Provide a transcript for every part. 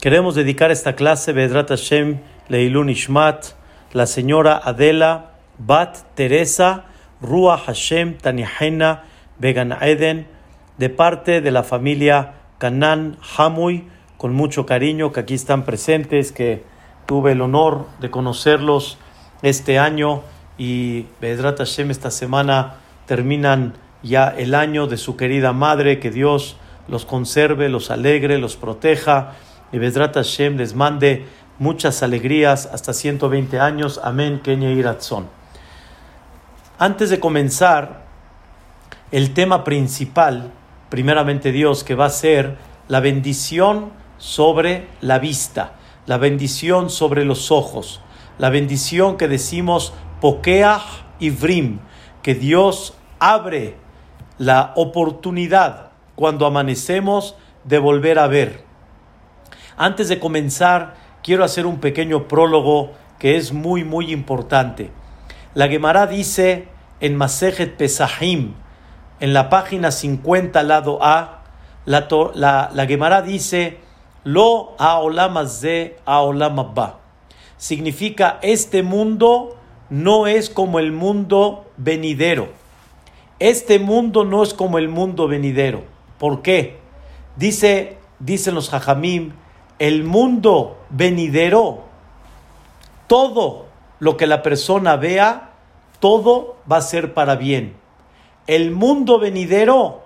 Queremos dedicar esta clase, Bedrat Hashem Leilun Ishmat, la señora Adela Bat Teresa Rua Hashem Tanihena Began Eden, de parte de la familia Kanan Hamuy, con mucho cariño, que aquí están presentes, que tuve el honor de conocerlos este año y Bedrat Hashem esta semana terminan ya el año de su querida madre, que Dios los conserve, los alegre, los proteja y Bedrat Hashem les mande muchas alegrías hasta 120 años. Amén, Kenya Iratzon. Antes de comenzar, el tema principal, primeramente Dios, que va a ser la bendición sobre la vista, la bendición sobre los ojos, la bendición que decimos Pokeach Ivrim, que Dios abre la oportunidad cuando amanecemos de volver a ver. Antes de comenzar, quiero hacer un pequeño prólogo que es muy, muy importante. La Gemara dice en Masejet Pesahim, en la página 50, lado A, la, la, la Gemara dice, Lo de ba. Significa, este mundo no es como el mundo venidero. Este mundo no es como el mundo venidero. ¿Por qué? Dice, dicen los hajamim, el mundo venidero, todo lo que la persona vea, todo va a ser para bien. El mundo venidero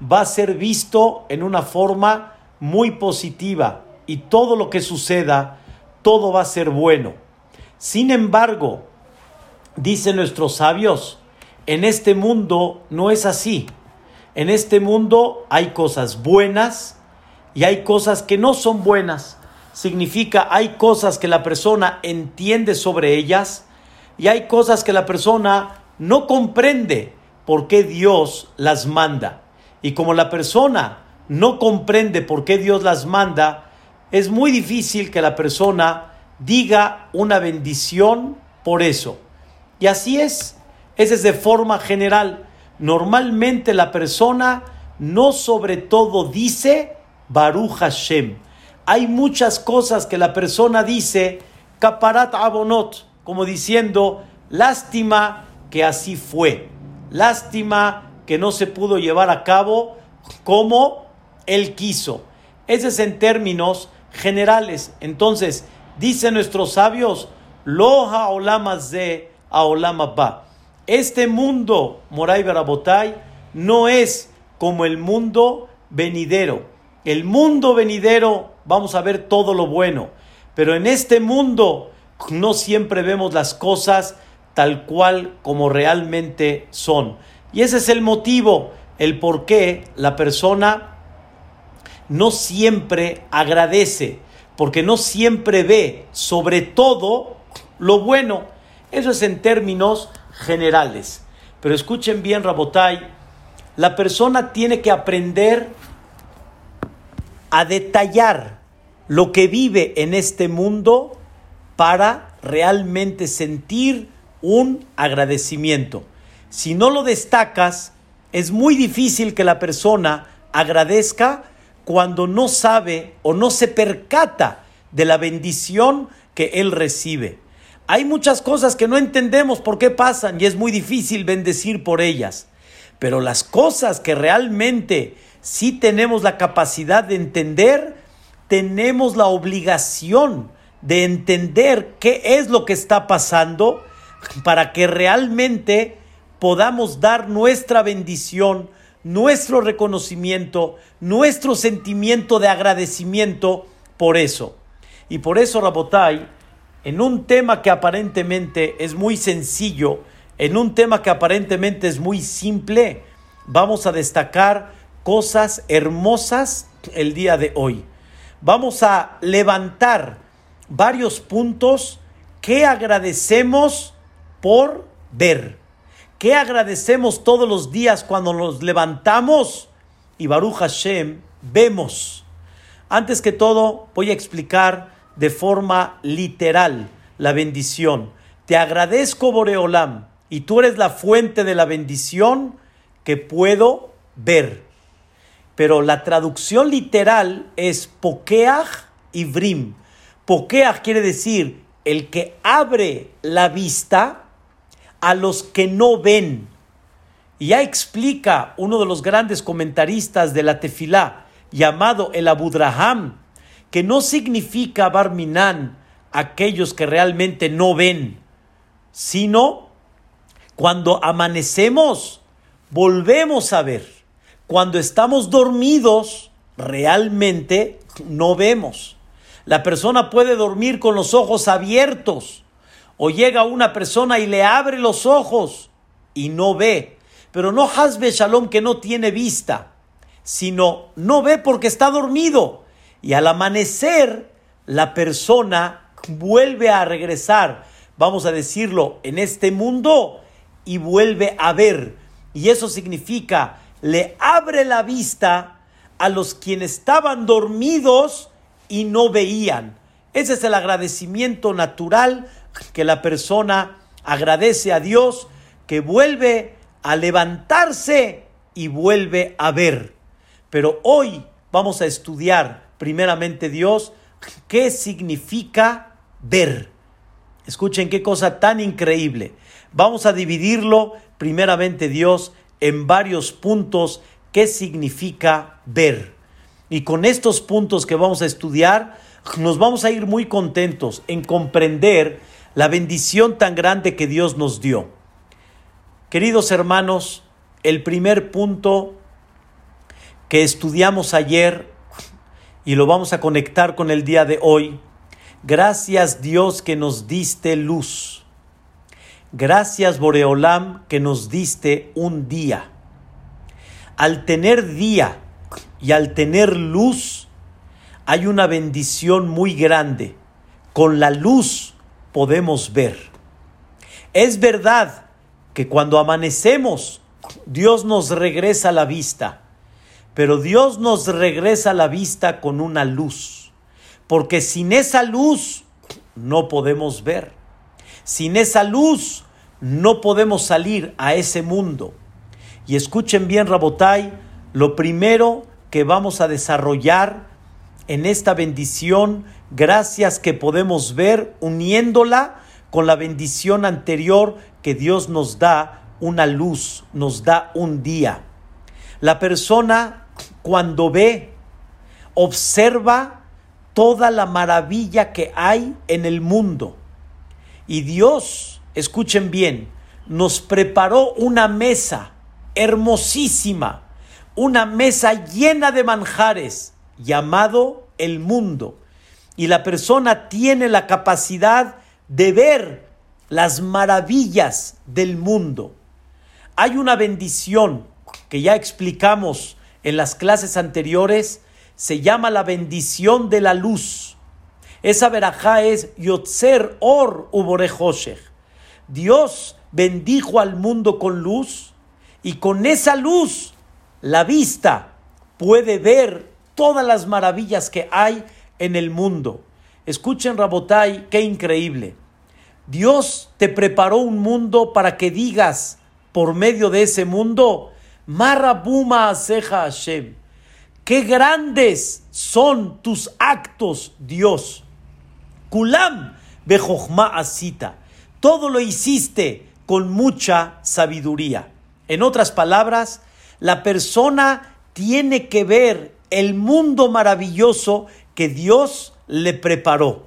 va a ser visto en una forma muy positiva y todo lo que suceda, todo va a ser bueno. Sin embargo, dicen nuestros sabios, en este mundo no es así. En este mundo hay cosas buenas y hay cosas que no son buenas. Significa hay cosas que la persona entiende sobre ellas y hay cosas que la persona no comprende por qué Dios las manda. Y como la persona no comprende por qué Dios las manda, es muy difícil que la persona diga una bendición por eso. Y así es. Ese es de forma general. Normalmente la persona no sobre todo dice Baruch Hashem. Hay muchas cosas que la persona dice, Kaparat Abonot, como diciendo, lástima que así fue, lástima que no se pudo llevar a cabo como él quiso. Ese es en términos generales. Entonces, dicen nuestros sabios, Loha olamas de ba. Este mundo, Moray Barabotay, no es como el mundo venidero. El mundo venidero, vamos a ver todo lo bueno, pero en este mundo no siempre vemos las cosas tal cual como realmente son. Y ese es el motivo, el por qué la persona no siempre agradece, porque no siempre ve sobre todo lo bueno. Eso es en términos generales. Pero escuchen bien, Rabotai, la persona tiene que aprender a detallar lo que vive en este mundo para realmente sentir un agradecimiento. Si no lo destacas, es muy difícil que la persona agradezca cuando no sabe o no se percata de la bendición que él recibe. Hay muchas cosas que no entendemos por qué pasan y es muy difícil bendecir por ellas. Pero las cosas que realmente si tenemos la capacidad de entender, tenemos la obligación de entender qué es lo que está pasando para que realmente podamos dar nuestra bendición, nuestro reconocimiento, nuestro sentimiento de agradecimiento por eso. Y por eso, Rabotai, en un tema que aparentemente es muy sencillo, en un tema que aparentemente es muy simple, vamos a destacar cosas hermosas el día de hoy. Vamos a levantar varios puntos que agradecemos por ver. Que agradecemos todos los días cuando nos levantamos y Baruch Hashem vemos. Antes que todo, voy a explicar de forma literal la bendición. Te agradezco, Boreolam, y tú eres la fuente de la bendición que puedo ver pero la traducción literal es Pokeach ivrim. Pokeach quiere decir el que abre la vista a los que no ven. Y ya explica uno de los grandes comentaristas de la tefilá, llamado el Abudraham, que no significa Barminan aquellos que realmente no ven, sino cuando amanecemos, volvemos a ver. Cuando estamos dormidos, realmente no vemos. La persona puede dormir con los ojos abiertos o llega una persona y le abre los ojos y no ve. Pero no hasbe shalom que no tiene vista, sino no ve porque está dormido. Y al amanecer, la persona vuelve a regresar, vamos a decirlo, en este mundo y vuelve a ver. Y eso significa, le abre la vista a los quienes estaban dormidos y no veían. Ese es el agradecimiento natural que la persona agradece a Dios, que vuelve a levantarse y vuelve a ver. Pero hoy vamos a estudiar primeramente Dios, qué significa ver. Escuchen qué cosa tan increíble. Vamos a dividirlo primeramente Dios en varios puntos qué significa ver. Y con estos puntos que vamos a estudiar, nos vamos a ir muy contentos en comprender la bendición tan grande que Dios nos dio. Queridos hermanos, el primer punto que estudiamos ayer y lo vamos a conectar con el día de hoy. Gracias Dios que nos diste luz. Gracias Boreolam que nos diste un día. Al tener día y al tener luz, hay una bendición muy grande. Con la luz podemos ver. Es verdad que cuando amanecemos, Dios nos regresa la vista, pero Dios nos regresa la vista con una luz, porque sin esa luz no podemos ver. Sin esa luz no podemos salir a ese mundo. Y escuchen bien, Rabotai, lo primero que vamos a desarrollar en esta bendición, gracias que podemos ver uniéndola con la bendición anterior que Dios nos da una luz, nos da un día. La persona cuando ve, observa toda la maravilla que hay en el mundo. Y Dios, escuchen bien, nos preparó una mesa hermosísima, una mesa llena de manjares, llamado el mundo. Y la persona tiene la capacidad de ver las maravillas del mundo. Hay una bendición que ya explicamos en las clases anteriores, se llama la bendición de la luz. Esa verajá es Yotzer Or Ubore Dios bendijo al mundo con luz y con esa luz la vista puede ver todas las maravillas que hay en el mundo. Escuchen Rabotai, qué increíble. Dios te preparó un mundo para que digas por medio de ese mundo, Marabuma Aseja Hashem. Qué grandes son tus actos, Dios. Kulam Bejochma Asita. Todo lo hiciste con mucha sabiduría. En otras palabras, la persona tiene que ver el mundo maravilloso que Dios le preparó.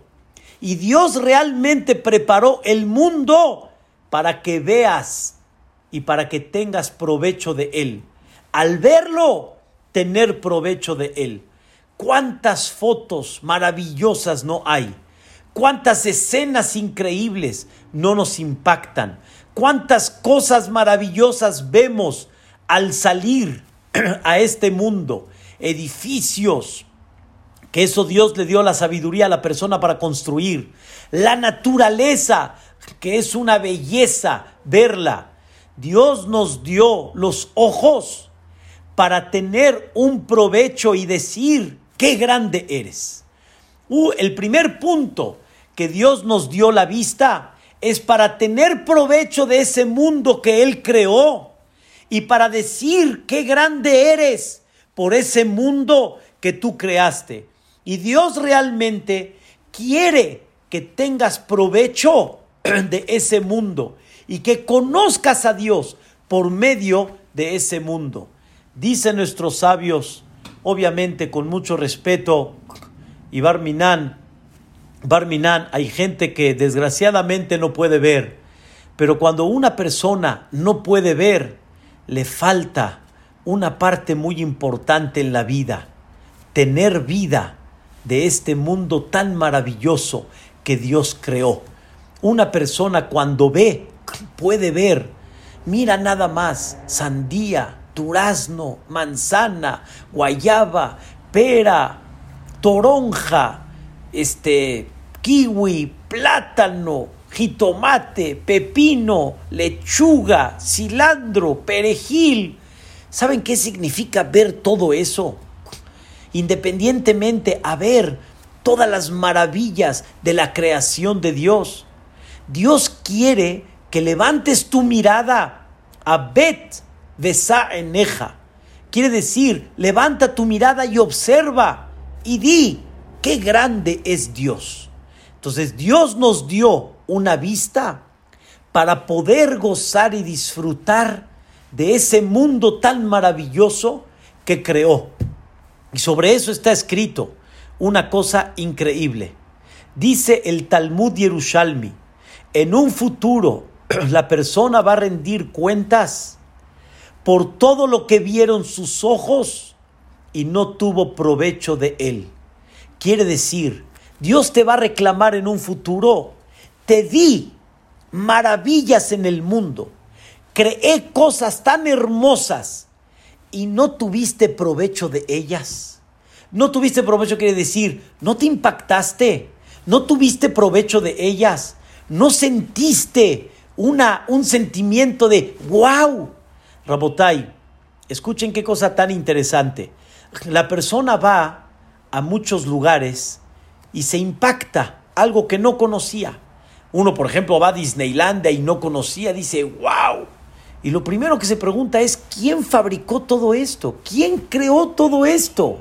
Y Dios realmente preparó el mundo para que veas y para que tengas provecho de él. Al verlo, tener provecho de él. ¿Cuántas fotos maravillosas no hay? ¿Cuántas escenas increíbles no nos impactan? ¿Cuántas cosas maravillosas vemos al salir a este mundo? Edificios, que eso Dios le dio la sabiduría a la persona para construir. La naturaleza, que es una belleza verla. Dios nos dio los ojos para tener un provecho y decir qué grande eres. Uh, el primer punto que Dios nos dio la vista es para tener provecho de ese mundo que Él creó y para decir qué grande eres por ese mundo que tú creaste. Y Dios realmente quiere que tengas provecho de ese mundo y que conozcas a Dios por medio de ese mundo. Dicen nuestros sabios, obviamente con mucho respeto, y Barminan, Barminan, hay gente que desgraciadamente no puede ver, pero cuando una persona no puede ver, le falta una parte muy importante en la vida, tener vida de este mundo tan maravilloso que Dios creó. Una persona cuando ve, puede ver, mira nada más, sandía, durazno, manzana, guayaba, pera, toronja, este, kiwi, plátano, jitomate, pepino, lechuga, cilantro, perejil. ¿Saben qué significa ver todo eso? Independientemente a ver todas las maravillas de la creación de Dios. Dios quiere que levantes tu mirada a Bet Besa Eneja. Quiere decir, levanta tu mirada y observa y di qué grande es Dios. Entonces Dios nos dio una vista para poder gozar y disfrutar de ese mundo tan maravilloso que creó. Y sobre eso está escrito una cosa increíble. Dice el Talmud Yerushalmi, en un futuro la persona va a rendir cuentas por todo lo que vieron sus ojos y no tuvo provecho de él. Quiere decir, Dios te va a reclamar en un futuro, te di maravillas en el mundo, creé cosas tan hermosas y no tuviste provecho de ellas. No tuviste provecho quiere decir, no te impactaste, no tuviste provecho de ellas, no sentiste una, un sentimiento de wow. Rabotai, escuchen qué cosa tan interesante. La persona va a muchos lugares y se impacta algo que no conocía. Uno, por ejemplo, va a Disneylandia y no conocía, dice, wow. Y lo primero que se pregunta es, ¿quién fabricó todo esto? ¿Quién creó todo esto?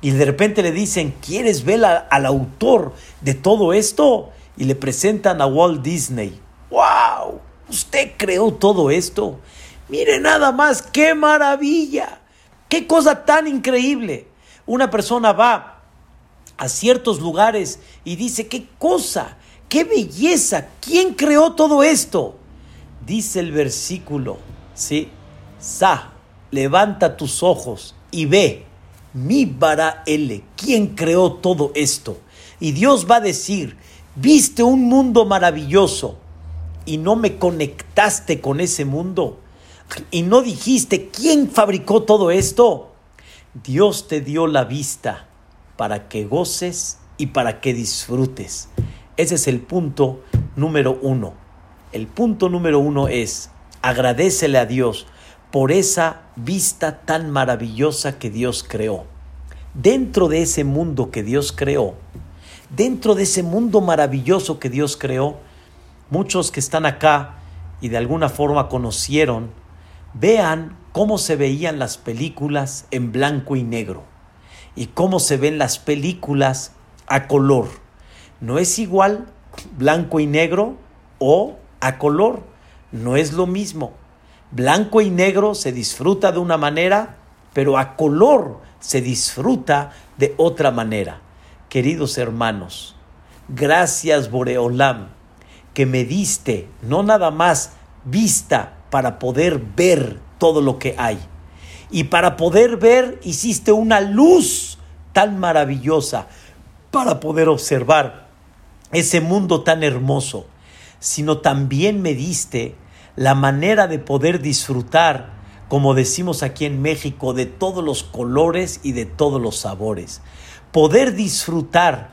Y de repente le dicen, ¿quieres ver al autor de todo esto? Y le presentan a Walt Disney. ¡Wow! Usted creó todo esto. Mire nada más, qué maravilla. Qué cosa tan increíble. Una persona va a ciertos lugares y dice, qué cosa, qué belleza. ¿Quién creó todo esto? Dice el versículo, ¿sí? Sa, levanta tus ojos y ve, mi bara L, ¿quién creó todo esto? Y Dios va a decir, viste un mundo maravilloso y no me conectaste con ese mundo y no dijiste, ¿quién fabricó todo esto? Dios te dio la vista para que goces y para que disfrutes. Ese es el punto número uno. El punto número uno es agradecele a Dios por esa vista tan maravillosa que Dios creó. Dentro de ese mundo que Dios creó, dentro de ese mundo maravilloso que Dios creó, muchos que están acá y de alguna forma conocieron, vean cómo se veían las películas en blanco y negro y cómo se ven las películas a color. No es igual blanco y negro o a color. No es lo mismo. Blanco y negro se disfruta de una manera, pero a color se disfruta de otra manera. Queridos hermanos, gracias Boreolam, que me diste no nada más vista para poder ver todo lo que hay. Y para poder ver hiciste una luz tan maravillosa para poder observar ese mundo tan hermoso sino también me diste la manera de poder disfrutar, como decimos aquí en México, de todos los colores y de todos los sabores. Poder disfrutar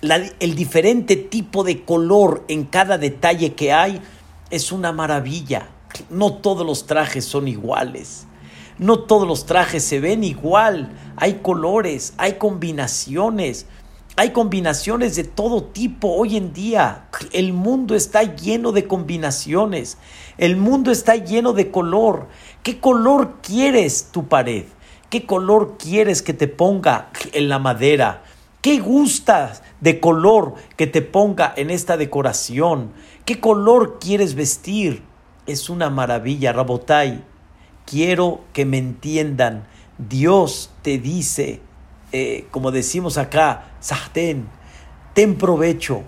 el diferente tipo de color en cada detalle que hay es una maravilla. No todos los trajes son iguales. No todos los trajes se ven igual. Hay colores, hay combinaciones. Hay combinaciones de todo tipo hoy en día. El mundo está lleno de combinaciones. El mundo está lleno de color. ¿Qué color quieres tu pared? ¿Qué color quieres que te ponga en la madera? ¿Qué gustas de color que te ponga en esta decoración? ¿Qué color quieres vestir? Es una maravilla, Rabotai. Quiero que me entiendan. Dios te dice, eh, como decimos acá, Sahten, ten provecho.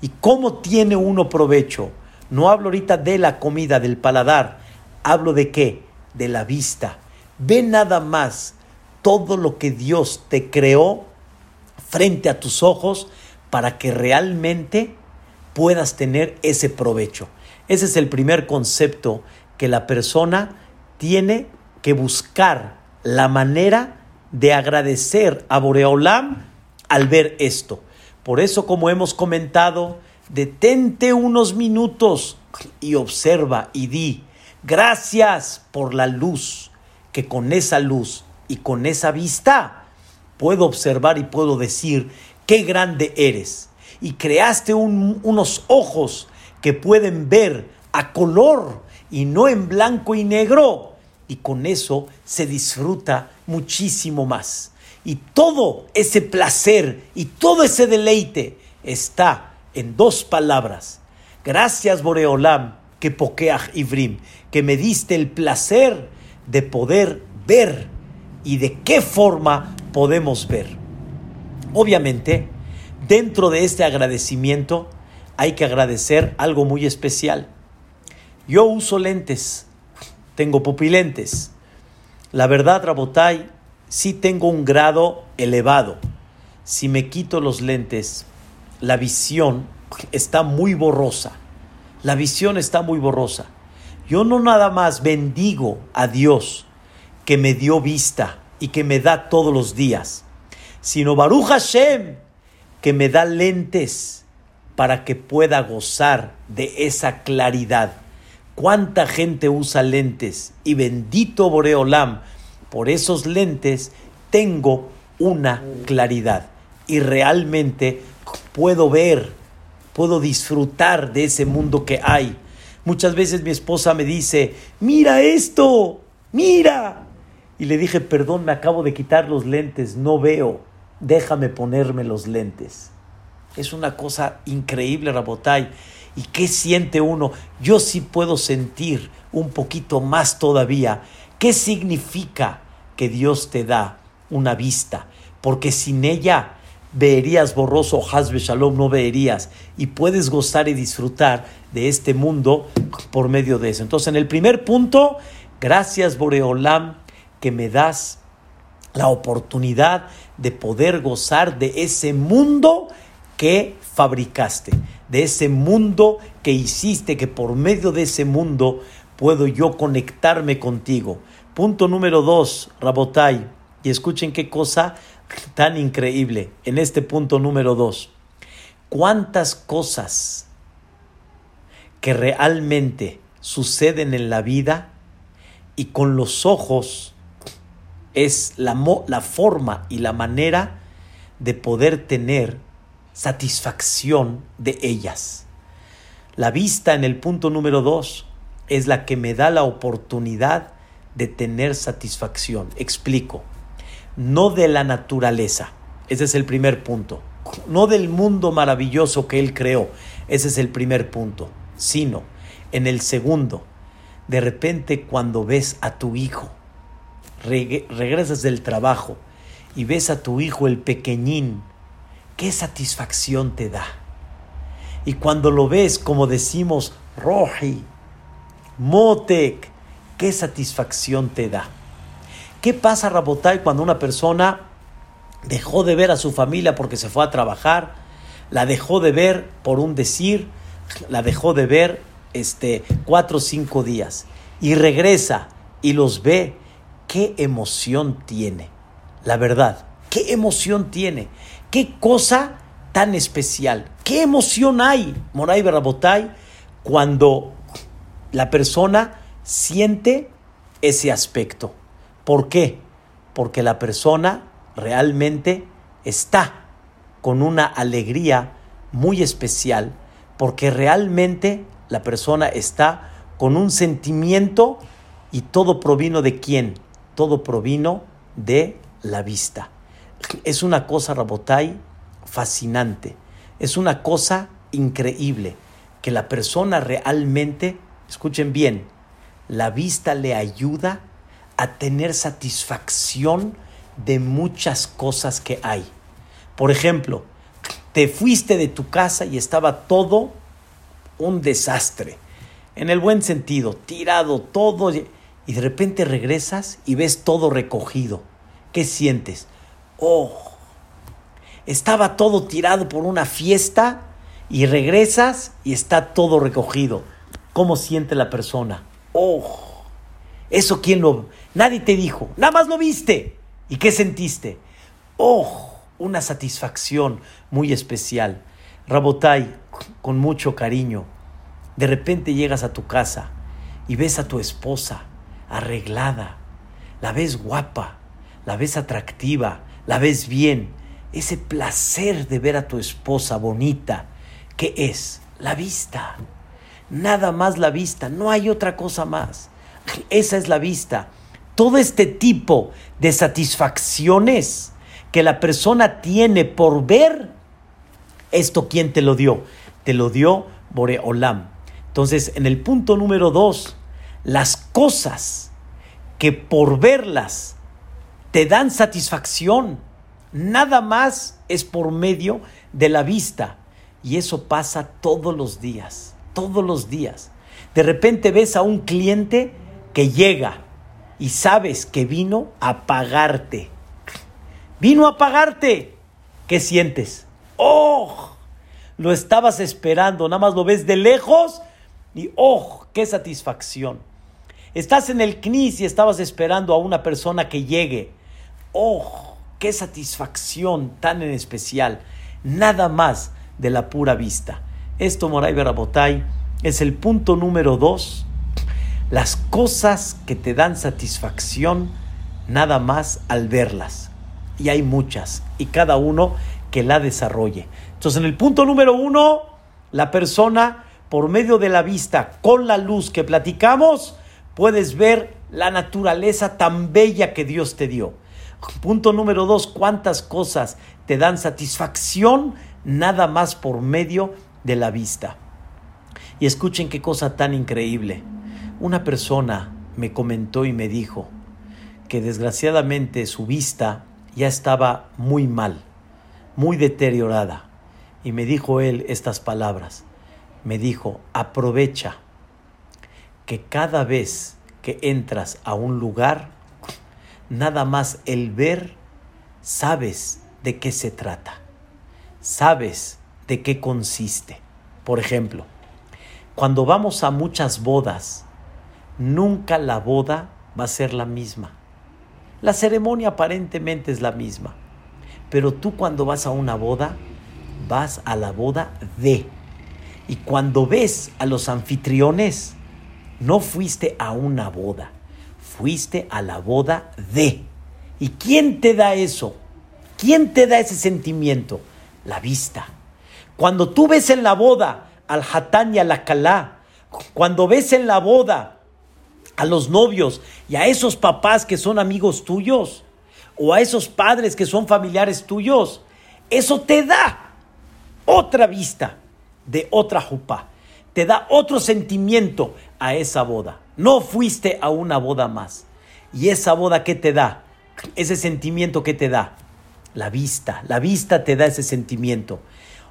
¿Y cómo tiene uno provecho? No hablo ahorita de la comida, del paladar. Hablo de qué? De la vista. Ve nada más todo lo que Dios te creó frente a tus ojos para que realmente puedas tener ese provecho. Ese es el primer concepto que la persona tiene que buscar la manera de agradecer a Boreolam al ver esto. Por eso, como hemos comentado, detente unos minutos y observa y di, gracias por la luz que con esa luz y con esa vista puedo observar y puedo decir qué grande eres. Y creaste unos ojos que pueden ver a color y no en blanco y negro. Y con eso se disfruta muchísimo más. Y todo ese placer y todo ese deleite está en dos palabras. Gracias Boreolam, que pokeach ibrim, que me diste el placer de poder ver y de qué forma podemos ver. Obviamente, dentro de este agradecimiento hay que agradecer algo muy especial. Yo uso lentes, tengo pupilentes. La verdad, Rabotai, sí tengo un grado elevado. Si me quito los lentes, la visión está muy borrosa. La visión está muy borrosa. Yo no nada más bendigo a Dios que me dio vista y que me da todos los días, sino Baruch Hashem que me da lentes para que pueda gozar de esa claridad. ¿Cuánta gente usa lentes? Y bendito Boreolam, por esos lentes tengo una claridad y realmente puedo ver, puedo disfrutar de ese mundo que hay Muchas veces mi esposa me dice, mira esto, mira. Y le dije, perdón, me acabo de quitar los lentes, no veo, déjame ponerme los lentes. Es una cosa increíble, Rabotay. ¿Y qué siente uno? Yo sí puedo sentir un poquito más todavía. ¿Qué significa que Dios te da una vista? Porque sin ella verías borroso, Hasbe Shalom, no verías. Y puedes gozar y disfrutar de este mundo por medio de eso. Entonces, en el primer punto, gracias Boreolam que me das la oportunidad de poder gozar de ese mundo que fabricaste, de ese mundo que hiciste, que por medio de ese mundo puedo yo conectarme contigo. Punto número dos, Rabotai, y escuchen qué cosa tan increíble en este punto número dos. ¿Cuántas cosas que realmente suceden en la vida y con los ojos es la, la forma y la manera de poder tener satisfacción de ellas. La vista en el punto número dos es la que me da la oportunidad de tener satisfacción. Explico. No de la naturaleza. Ese es el primer punto. No del mundo maravilloso que Él creó. Ese es el primer punto sino en el segundo. De repente cuando ves a tu hijo, regresas del trabajo y ves a tu hijo el pequeñín, qué satisfacción te da. Y cuando lo ves, como decimos, Roji, Motek, qué satisfacción te da. ¿Qué pasa, Rabotai, cuando una persona dejó de ver a su familia porque se fue a trabajar, la dejó de ver por un decir, la dejó de ver este, cuatro o cinco días y regresa y los ve, qué emoción tiene. La verdad, qué emoción tiene. Qué cosa tan especial. Qué emoción hay, Moray Barabotay, cuando la persona siente ese aspecto. ¿Por qué? Porque la persona realmente está con una alegría muy especial porque realmente la persona está con un sentimiento y todo provino de quién? Todo provino de la vista. Es una cosa, Rabotai, fascinante. Es una cosa increíble que la persona realmente, escuchen bien, la vista le ayuda a tener satisfacción de muchas cosas que hay. Por ejemplo, te fuiste de tu casa y estaba todo un desastre. En el buen sentido, tirado todo. Y de repente regresas y ves todo recogido. ¿Qué sientes? Oh, estaba todo tirado por una fiesta y regresas y está todo recogido. ¿Cómo siente la persona? Oh, eso quién lo... Nadie te dijo, nada más lo viste. ¿Y qué sentiste? Oh, una satisfacción muy especial. Rabotai, con mucho cariño, de repente llegas a tu casa y ves a tu esposa arreglada, la ves guapa, la ves atractiva, la ves bien. Ese placer de ver a tu esposa bonita, ¿qué es? La vista. Nada más la vista, no hay otra cosa más. Esa es la vista. Todo este tipo de satisfacciones que la persona tiene por ver, esto quién te lo dio? Te lo dio Boreolam. Entonces, en el punto número dos, las cosas que por verlas te dan satisfacción, nada más es por medio de la vista. Y eso pasa todos los días, todos los días. De repente ves a un cliente que llega y sabes que vino a pagarte Vino a pagarte. ¿Qué sientes? ¡Oh! Lo estabas esperando, nada más lo ves de lejos y ¡oh! ¡Qué satisfacción! Estás en el CNIS y estabas esperando a una persona que llegue. ¡Oh! ¡Qué satisfacción tan en especial! Nada más de la pura vista. Esto, Moray Berabotay, es el punto número dos. Las cosas que te dan satisfacción nada más al verlas y hay muchas, y cada uno que la desarrolle. Entonces, en el punto número uno, la persona, por medio de la vista, con la luz que platicamos, puedes ver la naturaleza tan bella que Dios te dio. Punto número dos, cuántas cosas te dan satisfacción nada más por medio de la vista. Y escuchen qué cosa tan increíble. Una persona me comentó y me dijo que desgraciadamente su vista ya estaba muy mal, muy deteriorada. Y me dijo él estas palabras. Me dijo, aprovecha que cada vez que entras a un lugar, nada más el ver, sabes de qué se trata, sabes de qué consiste. Por ejemplo, cuando vamos a muchas bodas, nunca la boda va a ser la misma. La ceremonia aparentemente es la misma, pero tú cuando vas a una boda, vas a la boda de. Y cuando ves a los anfitriones, no fuiste a una boda, fuiste a la boda de. ¿Y quién te da eso? ¿Quién te da ese sentimiento? La vista. Cuando tú ves en la boda al hatán y a la calá, cuando ves en la boda a los novios y a esos papás que son amigos tuyos o a esos padres que son familiares tuyos, eso te da otra vista de otra jupa, te da otro sentimiento a esa boda. No fuiste a una boda más. ¿Y esa boda qué te da? Ese sentimiento que te da. La vista, la vista te da ese sentimiento.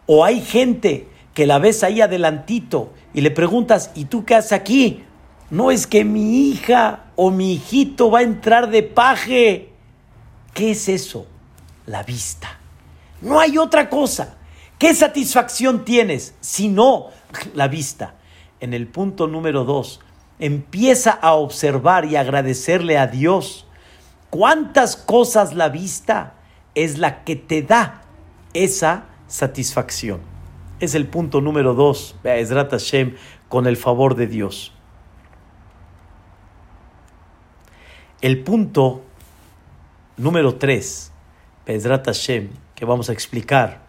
O hay gente que la ves ahí adelantito y le preguntas, ¿y tú qué haces aquí? No es que mi hija o mi hijito va a entrar de paje. ¿Qué es eso? La vista. No hay otra cosa. ¿Qué satisfacción tienes si no la vista? En el punto número dos, empieza a observar y agradecerle a Dios cuántas cosas la vista es la que te da esa satisfacción. Es el punto número dos, Be'ezrat Hashem, con el favor de Dios. El punto número 3, Pedrat Hashem, que vamos a explicar,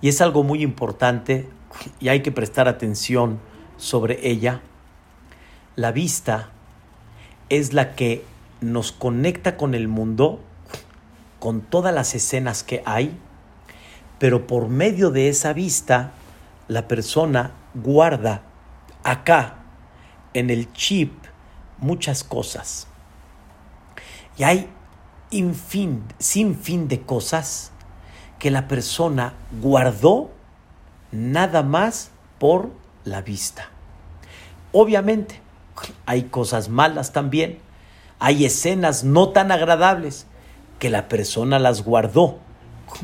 y es algo muy importante y hay que prestar atención sobre ella. La vista es la que nos conecta con el mundo, con todas las escenas que hay, pero por medio de esa vista, la persona guarda acá, en el chip, muchas cosas. Y hay infin, sin fin de cosas que la persona guardó nada más por la vista. Obviamente, hay cosas malas también, hay escenas no tan agradables que la persona las guardó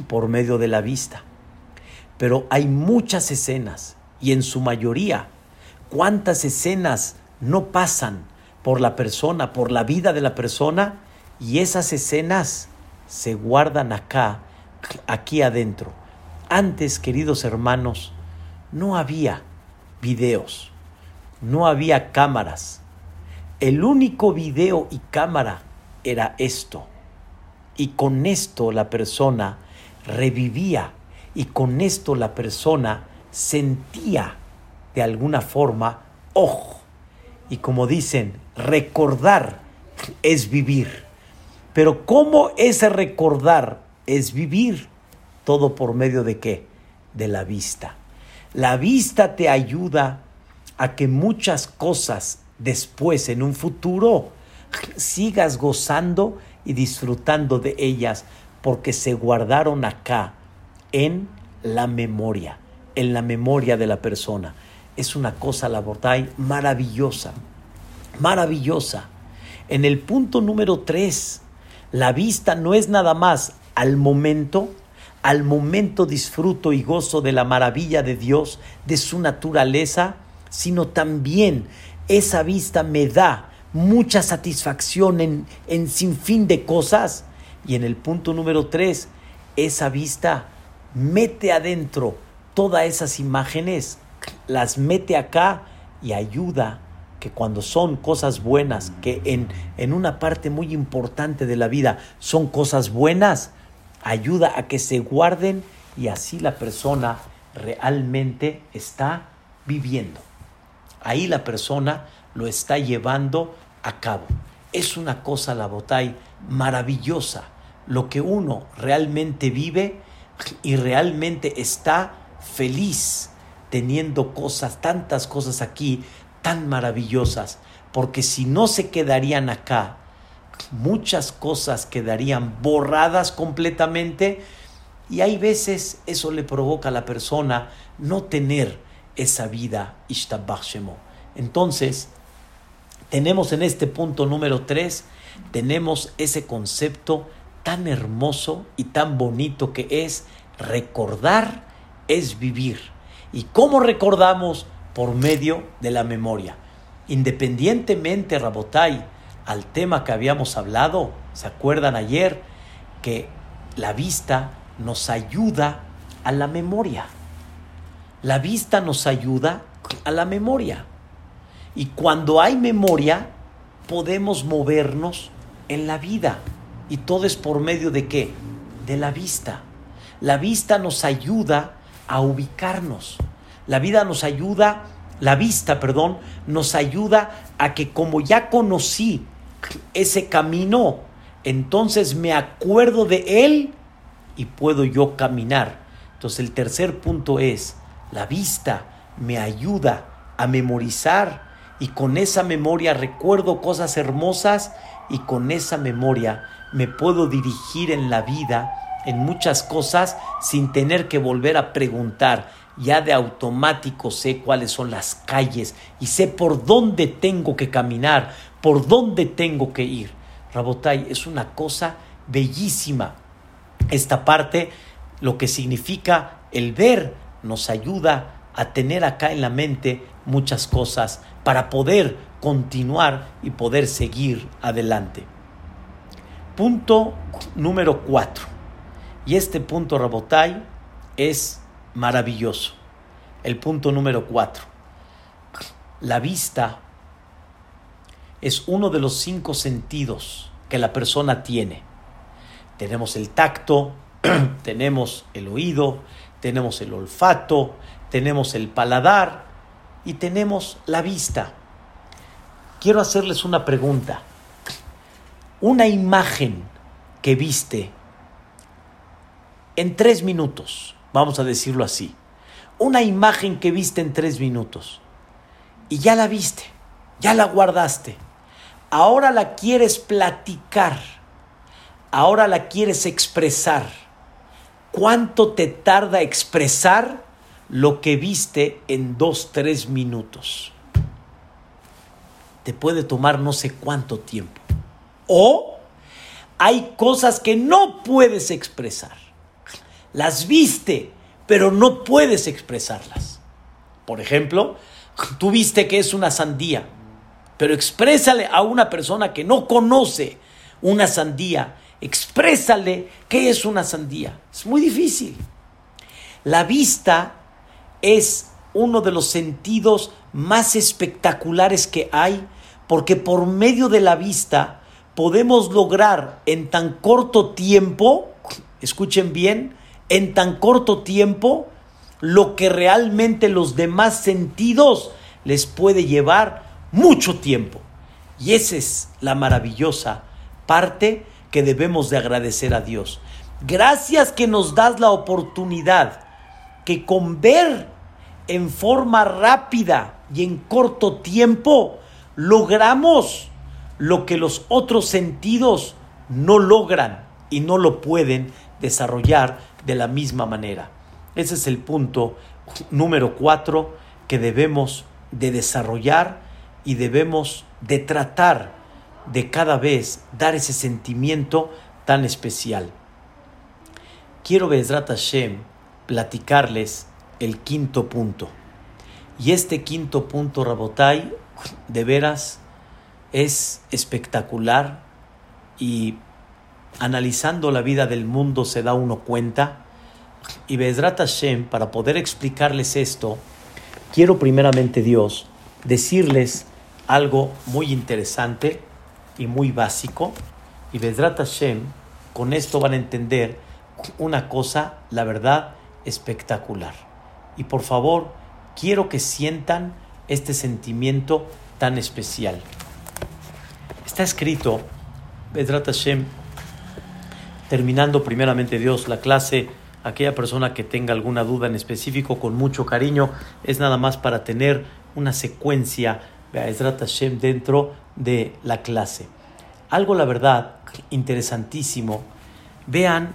por medio de la vista. Pero hay muchas escenas y en su mayoría, ¿cuántas escenas no pasan por la persona, por la vida de la persona? Y esas escenas se guardan acá, aquí adentro. Antes, queridos hermanos, no había videos, no había cámaras. El único video y cámara era esto. Y con esto la persona revivía y con esto la persona sentía de alguna forma, ojo, y como dicen, recordar es vivir. Pero ¿cómo ese recordar es vivir? Todo por medio de qué? De la vista. La vista te ayuda a que muchas cosas después, en un futuro, sigas gozando y disfrutando de ellas porque se guardaron acá en la memoria, en la memoria de la persona. Es una cosa, la botay, maravillosa, maravillosa. En el punto número tres, la vista no es nada más al momento, al momento disfruto y gozo de la maravilla de Dios, de su naturaleza, sino también esa vista me da mucha satisfacción en, en sin fin de cosas. Y en el punto número tres, esa vista mete adentro todas esas imágenes, las mete acá y ayuda que cuando son cosas buenas, que en, en una parte muy importante de la vida son cosas buenas, ayuda a que se guarden y así la persona realmente está viviendo. Ahí la persona lo está llevando a cabo. Es una cosa, la botay, maravillosa. Lo que uno realmente vive y realmente está feliz teniendo cosas, tantas cosas aquí tan maravillosas, porque si no se quedarían acá, muchas cosas quedarían borradas completamente y hay veces eso le provoca a la persona no tener esa vida Entonces, tenemos en este punto número 3, tenemos ese concepto tan hermoso y tan bonito que es recordar es vivir. ¿Y cómo recordamos? Por medio de la memoria. Independientemente, Rabotai, al tema que habíamos hablado, ¿se acuerdan ayer? Que la vista nos ayuda a la memoria. La vista nos ayuda a la memoria. Y cuando hay memoria, podemos movernos en la vida. Y todo es por medio de qué? De la vista. La vista nos ayuda a ubicarnos. La vida nos ayuda, la vista, perdón, nos ayuda a que como ya conocí ese camino, entonces me acuerdo de él y puedo yo caminar. Entonces el tercer punto es, la vista me ayuda a memorizar y con esa memoria recuerdo cosas hermosas y con esa memoria me puedo dirigir en la vida en muchas cosas sin tener que volver a preguntar. Ya de automático sé cuáles son las calles y sé por dónde tengo que caminar, por dónde tengo que ir. Rabotai es una cosa bellísima. Esta parte, lo que significa el ver, nos ayuda a tener acá en la mente muchas cosas para poder continuar y poder seguir adelante. Punto número cuatro. Y este punto, Rabotai, es maravilloso. El punto número cuatro. La vista es uno de los cinco sentidos que la persona tiene. Tenemos el tacto, tenemos el oído, tenemos el olfato, tenemos el paladar y tenemos la vista. Quiero hacerles una pregunta. una imagen que viste en tres minutos, vamos a decirlo así, una imagen que viste en tres minutos y ya la viste, ya la guardaste, ahora la quieres platicar, ahora la quieres expresar. ¿Cuánto te tarda expresar lo que viste en dos, tres minutos? Te puede tomar no sé cuánto tiempo. O hay cosas que no puedes expresar. Las viste, pero no puedes expresarlas. Por ejemplo, tú viste que es una sandía, pero exprésale a una persona que no conoce una sandía, exprésale qué es una sandía. Es muy difícil. La vista es uno de los sentidos más espectaculares que hay, porque por medio de la vista podemos lograr en tan corto tiempo, escuchen bien, en tan corto tiempo, lo que realmente los demás sentidos les puede llevar mucho tiempo. Y esa es la maravillosa parte que debemos de agradecer a Dios. Gracias que nos das la oportunidad que con ver en forma rápida y en corto tiempo logramos lo que los otros sentidos no logran y no lo pueden desarrollar de la misma manera. Ese es el punto número cuatro que debemos de desarrollar y debemos de tratar de cada vez dar ese sentimiento tan especial. Quiero, Bezrat Hashem, platicarles el quinto punto. Y este quinto punto, Rabotai, de veras es espectacular y analizando la vida del mundo se da uno cuenta. Y Bezrat Hashem, para poder explicarles esto, quiero primeramente Dios decirles algo muy interesante y muy básico. Y Bezrat Hashem, con esto van a entender una cosa, la verdad, espectacular. Y por favor, quiero que sientan este sentimiento tan especial. Está escrito, Bezrat Hashem, terminando primeramente Dios la clase, aquella persona que tenga alguna duda en específico, con mucho cariño, es nada más para tener una secuencia Be'ezrat Hashem dentro de la clase. Algo, la verdad, interesantísimo. Vean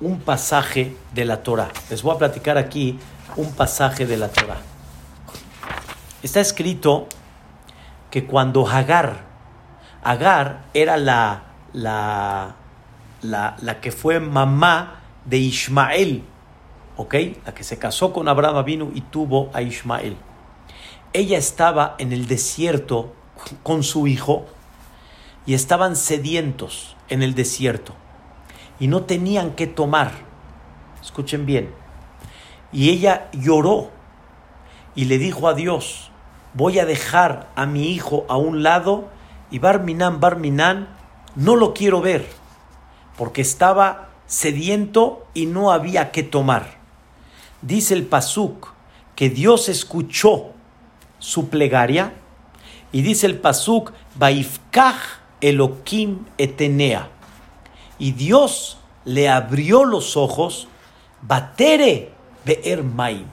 un pasaje de la Torah. Les voy a platicar aquí un pasaje de la Torah. Está escrito que cuando Hagar, Hagar era la, la, la, la que fue mamá de Ismael, ¿ok? La que se casó con Abraham vino y tuvo a Ismael ella estaba en el desierto con su hijo y estaban sedientos en el desierto y no tenían que tomar. Escuchen bien. Y ella lloró y le dijo a Dios, voy a dejar a mi hijo a un lado y Barminan, Barminan, no lo quiero ver porque estaba sediento y no había que tomar. Dice el Pasuk que Dios escuchó su plegaria y dice el pasuk Baifkach Elohim etenea y Dios le abrió los ojos Batere Be'er Maim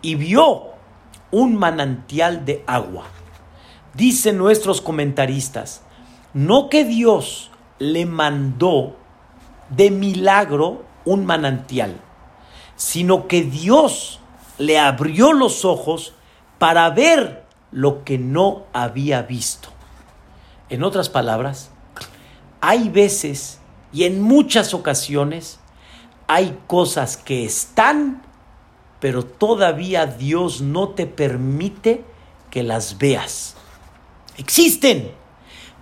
y vio un manantial de agua. Dicen nuestros comentaristas, no que Dios le mandó de milagro un manantial, sino que Dios le abrió los ojos para ver lo que no había visto. En otras palabras, hay veces y en muchas ocasiones hay cosas que están, pero todavía Dios no te permite que las veas. Existen,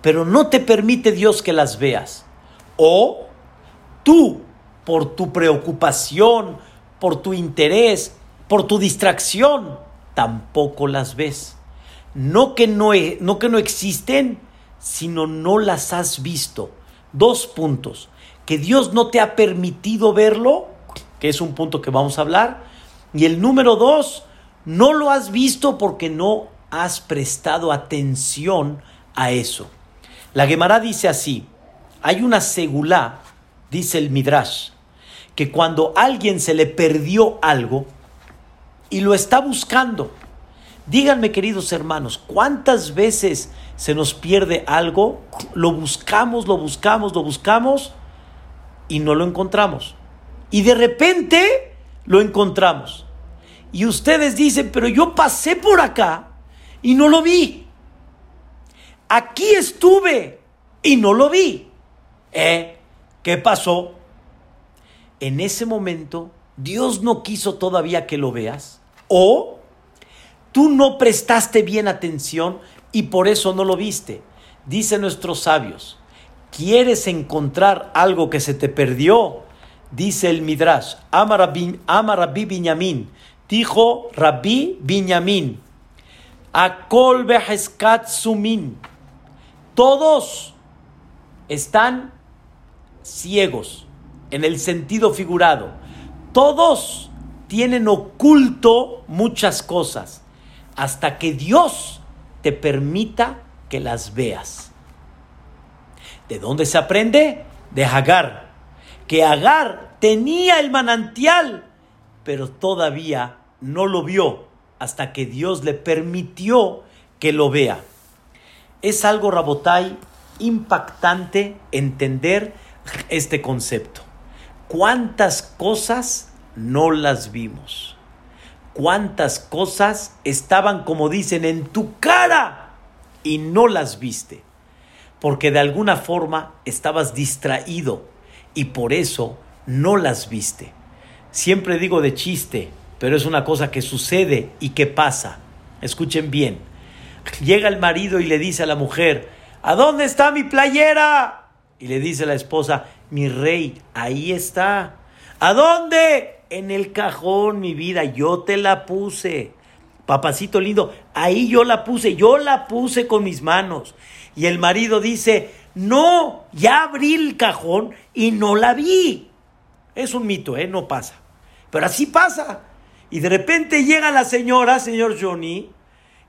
pero no te permite Dios que las veas. O tú, por tu preocupación, por tu interés, por tu distracción, tampoco las ves. No que no, e, no que no existen, sino no las has visto. Dos puntos. Que Dios no te ha permitido verlo, que es un punto que vamos a hablar. Y el número dos, no lo has visto porque no has prestado atención a eso. La Gemara dice así, hay una segulá, dice el Midrash, que cuando alguien se le perdió algo y lo está buscando, díganme queridos hermanos, ¿cuántas veces se nos pierde algo? Lo buscamos, lo buscamos, lo buscamos y no lo encontramos. Y de repente lo encontramos. Y ustedes dicen, pero yo pasé por acá y no lo vi. Aquí estuve y no lo vi. ¿Eh? ¿Qué pasó? En ese momento, Dios no quiso todavía que lo veas. O tú no prestaste bien atención y por eso no lo viste. Dicen nuestros sabios, ¿quieres encontrar algo que se te perdió? Dice el Midrash, ama Rabbi Binyamin, dijo Rabbi Binyamin, Akol Sumin, todos están ciegos en el sentido figurado, todos tienen oculto muchas cosas hasta que Dios te permita que las veas. ¿De dónde se aprende? De Hagar que Agar tenía el manantial, pero todavía no lo vio hasta que Dios le permitió que lo vea. Es algo, Rabotai, impactante entender este concepto. ¿Cuántas cosas no las vimos? ¿Cuántas cosas estaban, como dicen, en tu cara y no las viste? Porque de alguna forma estabas distraído y por eso no las viste. Siempre digo de chiste, pero es una cosa que sucede y que pasa. Escuchen bien. Llega el marido y le dice a la mujer, ¿a dónde está mi playera? Y le dice la esposa, mi rey, ahí está. ¿A dónde? En el cajón, mi vida, yo te la puse. Papacito lindo, ahí yo la puse, yo la puse con mis manos. Y el marido dice, no, ya abrí el cajón y no la vi. Es un mito, ¿eh? No pasa. Pero así pasa. Y de repente llega la señora, señor Johnny,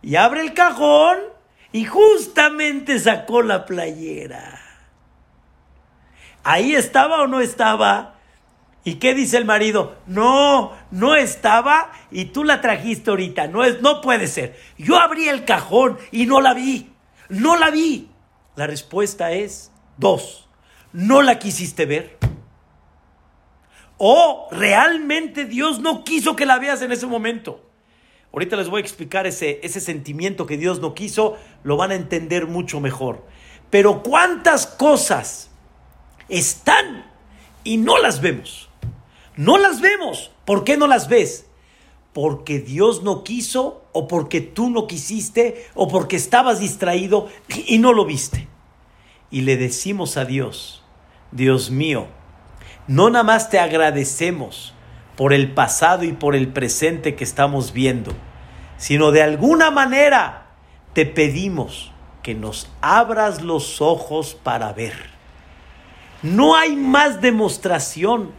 y abre el cajón y justamente sacó la playera. ¿Ahí estaba o no estaba? ¿Y qué dice el marido? No, no estaba y tú la trajiste ahorita. No, es, no puede ser. Yo abrí el cajón y no la vi. No la vi. La respuesta es dos. ¿No la quisiste ver? ¿O realmente Dios no quiso que la veas en ese momento? Ahorita les voy a explicar ese, ese sentimiento que Dios no quiso, lo van a entender mucho mejor. Pero ¿cuántas cosas están y no las vemos? No las vemos. ¿Por qué no las ves? Porque Dios no quiso o porque tú no quisiste o porque estabas distraído y no lo viste. Y le decimos a Dios, Dios mío, no nada más te agradecemos por el pasado y por el presente que estamos viendo, sino de alguna manera te pedimos que nos abras los ojos para ver. No hay más demostración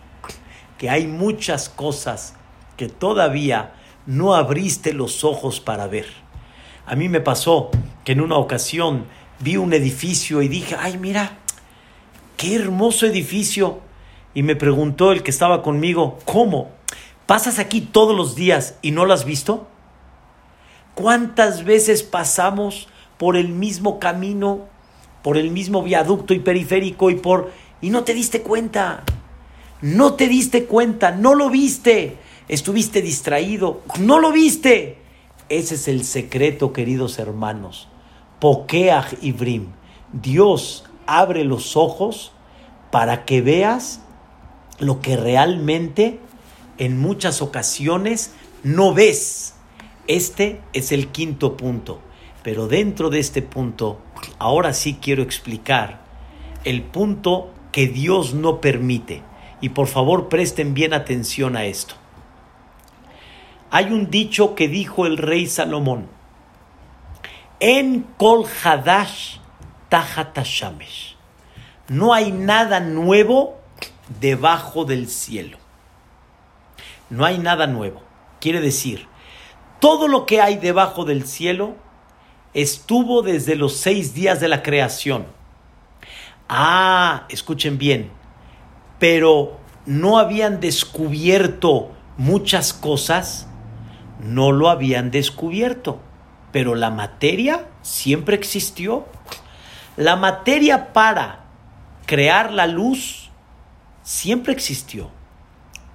que hay muchas cosas que todavía no abriste los ojos para ver. A mí me pasó que en una ocasión vi un edificio y dije, ay, mira, qué hermoso edificio. Y me preguntó el que estaba conmigo, ¿cómo? ¿Pasas aquí todos los días y no lo has visto? ¿Cuántas veces pasamos por el mismo camino, por el mismo viaducto y periférico y por... y no te diste cuenta? No te diste cuenta, no lo viste estuviste distraído, no lo viste. Ese es el secreto, queridos hermanos. Pokeach Ibrim. Dios abre los ojos para que veas lo que realmente en muchas ocasiones no ves. Este es el quinto punto. Pero dentro de este punto, ahora sí quiero explicar el punto que Dios no permite. Y por favor presten bien atención a esto. Hay un dicho que dijo el rey Salomón. En Kol Hadash Tahatashamesh. No hay nada nuevo debajo del cielo. No hay nada nuevo. Quiere decir, todo lo que hay debajo del cielo estuvo desde los seis días de la creación. Ah, escuchen bien, pero no habían descubierto muchas cosas, no lo habían descubierto, pero la materia siempre existió. La materia para crear la luz siempre existió,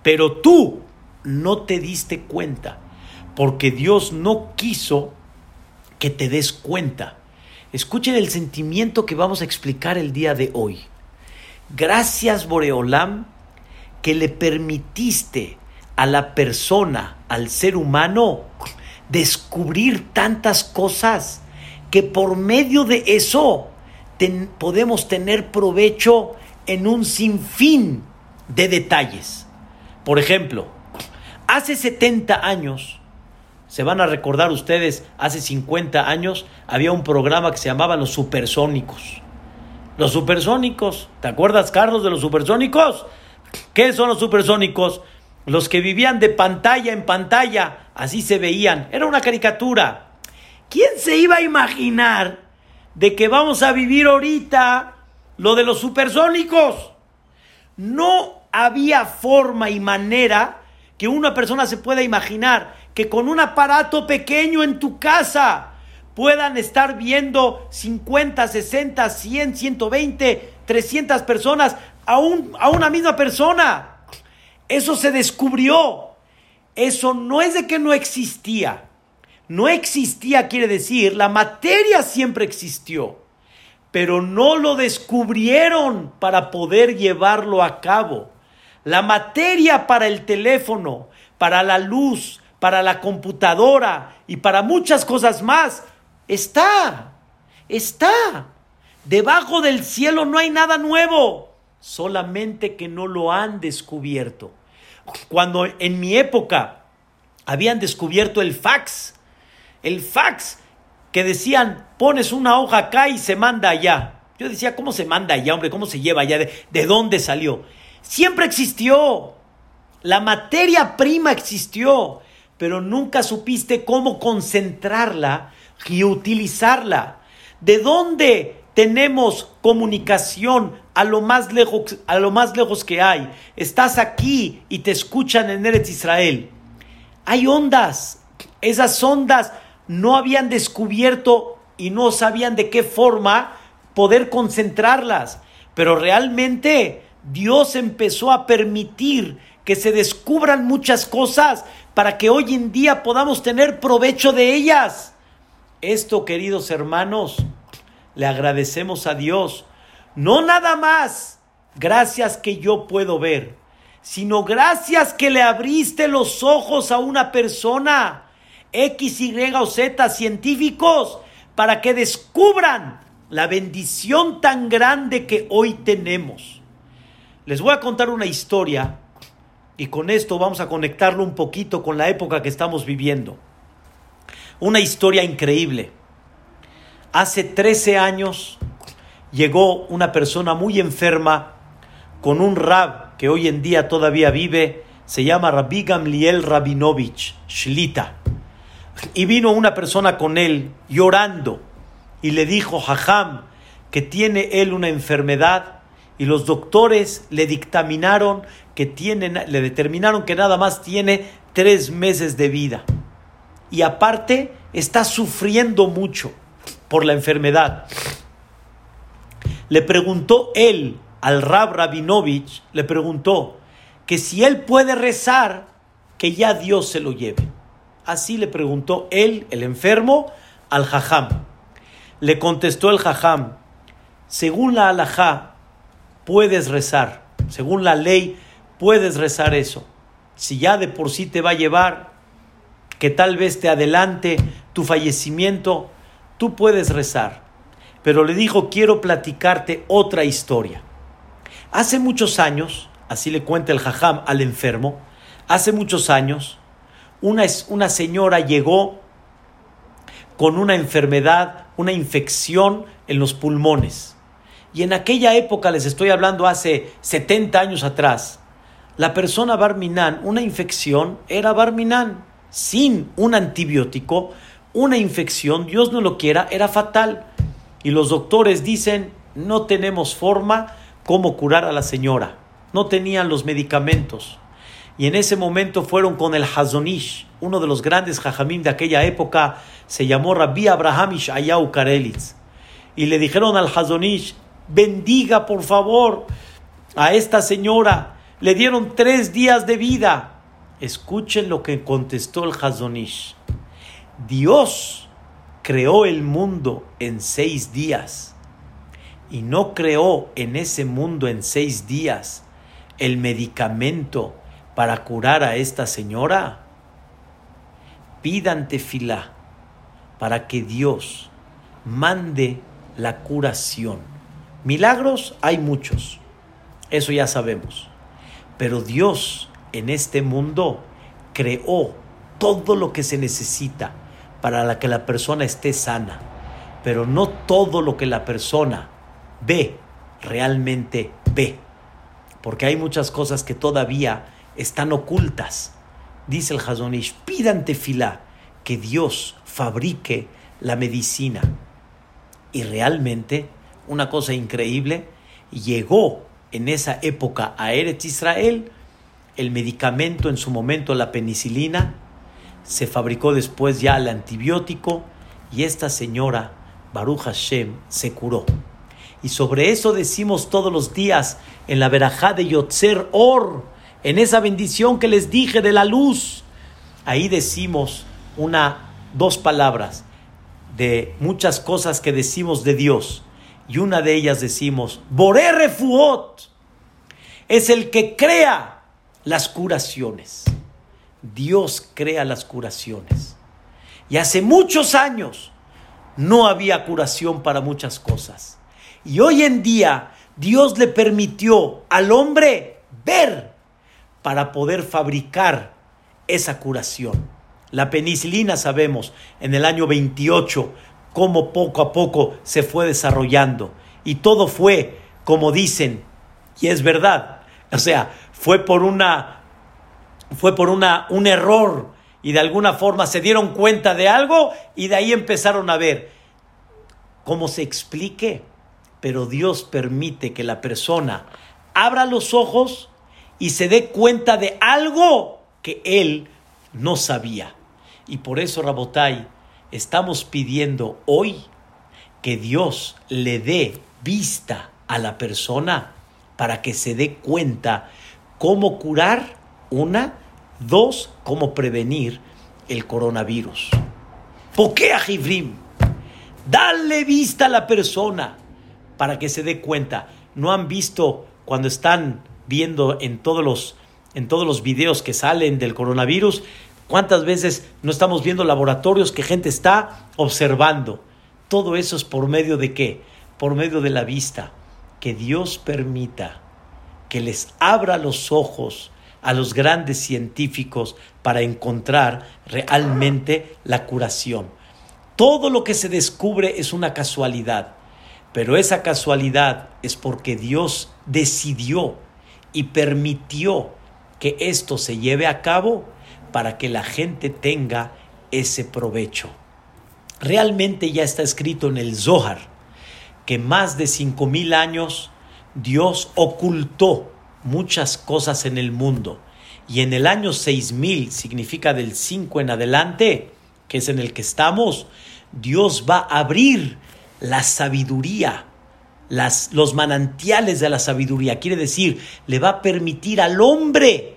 pero tú no te diste cuenta, porque Dios no quiso que te des cuenta. Escuchen el sentimiento que vamos a explicar el día de hoy. Gracias Boreolam que le permitiste a la persona, al ser humano, descubrir tantas cosas que por medio de eso podemos tener provecho en un sinfín de detalles. Por ejemplo, hace 70 años, se van a recordar ustedes, hace 50 años había un programa que se llamaba Los Supersónicos. Los supersónicos, ¿te acuerdas, Carlos, de los supersónicos? ¿Qué son los supersónicos? Los que vivían de pantalla en pantalla, así se veían. Era una caricatura. ¿Quién se iba a imaginar de que vamos a vivir ahorita lo de los supersónicos? No había forma y manera que una persona se pueda imaginar que con un aparato pequeño en tu casa puedan estar viendo 50, 60, 100, 120, 300 personas a, a una misma persona. Eso se descubrió. Eso no es de que no existía. No existía quiere decir, la materia siempre existió, pero no lo descubrieron para poder llevarlo a cabo. La materia para el teléfono, para la luz, para la computadora y para muchas cosas más está, está. Debajo del cielo no hay nada nuevo, solamente que no lo han descubierto. Cuando en mi época habían descubierto el fax, el fax que decían, pones una hoja acá y se manda allá. Yo decía, ¿cómo se manda allá, hombre? ¿Cómo se lleva allá? ¿De, de dónde salió? Siempre existió. La materia prima existió, pero nunca supiste cómo concentrarla y utilizarla. ¿De dónde tenemos comunicación a lo más lejos, a lo más lejos que hay? Estás aquí y te escuchan en Eretz Israel. Hay ondas. Esas ondas no habían descubierto y no sabían de qué forma poder concentrarlas. Pero realmente Dios empezó a permitir que se descubran muchas cosas para que hoy en día podamos tener provecho de ellas. Esto, queridos hermanos, le agradecemos a Dios. No nada más, gracias que yo puedo ver, sino gracias que le abriste los ojos a una persona, X, Y o Z, científicos, para que descubran la bendición tan grande que hoy tenemos. Les voy a contar una historia y con esto vamos a conectarlo un poquito con la época que estamos viviendo. Una historia increíble. Hace 13 años llegó una persona muy enferma con un rab que hoy en día todavía vive, se llama Rabbi Gamliel Rabinovich Shlita. Y vino una persona con él llorando y le dijo, Jajam, que tiene él una enfermedad y los doctores le dictaminaron que tiene, le determinaron que nada más tiene tres meses de vida y aparte está sufriendo mucho por la enfermedad. Le preguntó él al Rab Rabinovich, le preguntó que si él puede rezar, que ya Dios se lo lleve. Así le preguntó él, el enfermo, al Jajam. Le contestó el Jajam, según la halajá, puedes rezar, según la ley, puedes rezar eso. Si ya de por sí te va a llevar, que tal vez te adelante tu fallecimiento, tú puedes rezar. Pero le dijo, quiero platicarte otra historia. Hace muchos años, así le cuenta el jajam al enfermo, hace muchos años, una, una señora llegó con una enfermedad, una infección en los pulmones. Y en aquella época, les estoy hablando hace 70 años atrás, la persona Barminan, una infección era Barminan sin un antibiótico, una infección, Dios no lo quiera, era fatal. Y los doctores dicen, no tenemos forma cómo curar a la señora. No tenían los medicamentos. Y en ese momento fueron con el Hazonish, uno de los grandes jajamim de aquella época, se llamó Rabbi Abraham Ishayau Karelitz. Y le dijeron al Hazonish, bendiga por favor a esta señora. Le dieron tres días de vida. Escuchen lo que contestó el Hazonish. Dios creó el mundo en seis días y no creó en ese mundo en seis días el medicamento para curar a esta señora, pidan tefilá para que Dios mande la curación. Milagros hay muchos, eso ya sabemos, pero Dios en este mundo creó todo lo que se necesita para que la persona esté sana, pero no todo lo que la persona ve realmente ve, porque hay muchas cosas que todavía están ocultas. Dice el Hazonish, pidan tefilá que Dios fabrique la medicina. Y realmente, una cosa increíble, llegó en esa época a Eretz Israel el medicamento, en su momento la penicilina, se fabricó después ya el antibiótico y esta señora, Baruch Hashem, se curó. Y sobre eso decimos todos los días en la verajá de Yotzer Or, en esa bendición que les dije de la luz. Ahí decimos una, dos palabras de muchas cosas que decimos de Dios. Y una de ellas decimos, Boré Refuot es el que crea las curaciones. Dios crea las curaciones. Y hace muchos años no había curación para muchas cosas. Y hoy en día Dios le permitió al hombre ver para poder fabricar esa curación. La penicilina sabemos en el año 28 cómo poco a poco se fue desarrollando y todo fue como dicen y es verdad. O sea, fue por una fue por una un error y de alguna forma se dieron cuenta de algo y de ahí empezaron a ver cómo se explique, pero Dios permite que la persona abra los ojos y se dé cuenta de algo que él no sabía. Y por eso, Rabotai, estamos pidiendo hoy que Dios le dé vista a la persona para que se dé cuenta cómo curar una, dos, cómo prevenir el coronavirus. Poquea Jibrim, dale vista a la persona para que se dé cuenta. ¿No han visto cuando están viendo en todos los, en todos los videos que salen del coronavirus, cuántas veces no estamos viendo laboratorios que gente está observando. Todo eso es por medio de qué? Por medio de la vista. Que Dios permita que les abra los ojos a los grandes científicos para encontrar realmente la curación. Todo lo que se descubre es una casualidad, pero esa casualidad es porque Dios decidió y permitió que esto se lleve a cabo para que la gente tenga ese provecho. Realmente ya está escrito en el Zohar que más de cinco mil años Dios ocultó muchas cosas en el mundo y en el año seis mil significa del 5 en adelante, que es en el que estamos, Dios va a abrir la sabiduría las, los manantiales de la sabiduría. Quiere decir, le va a permitir al hombre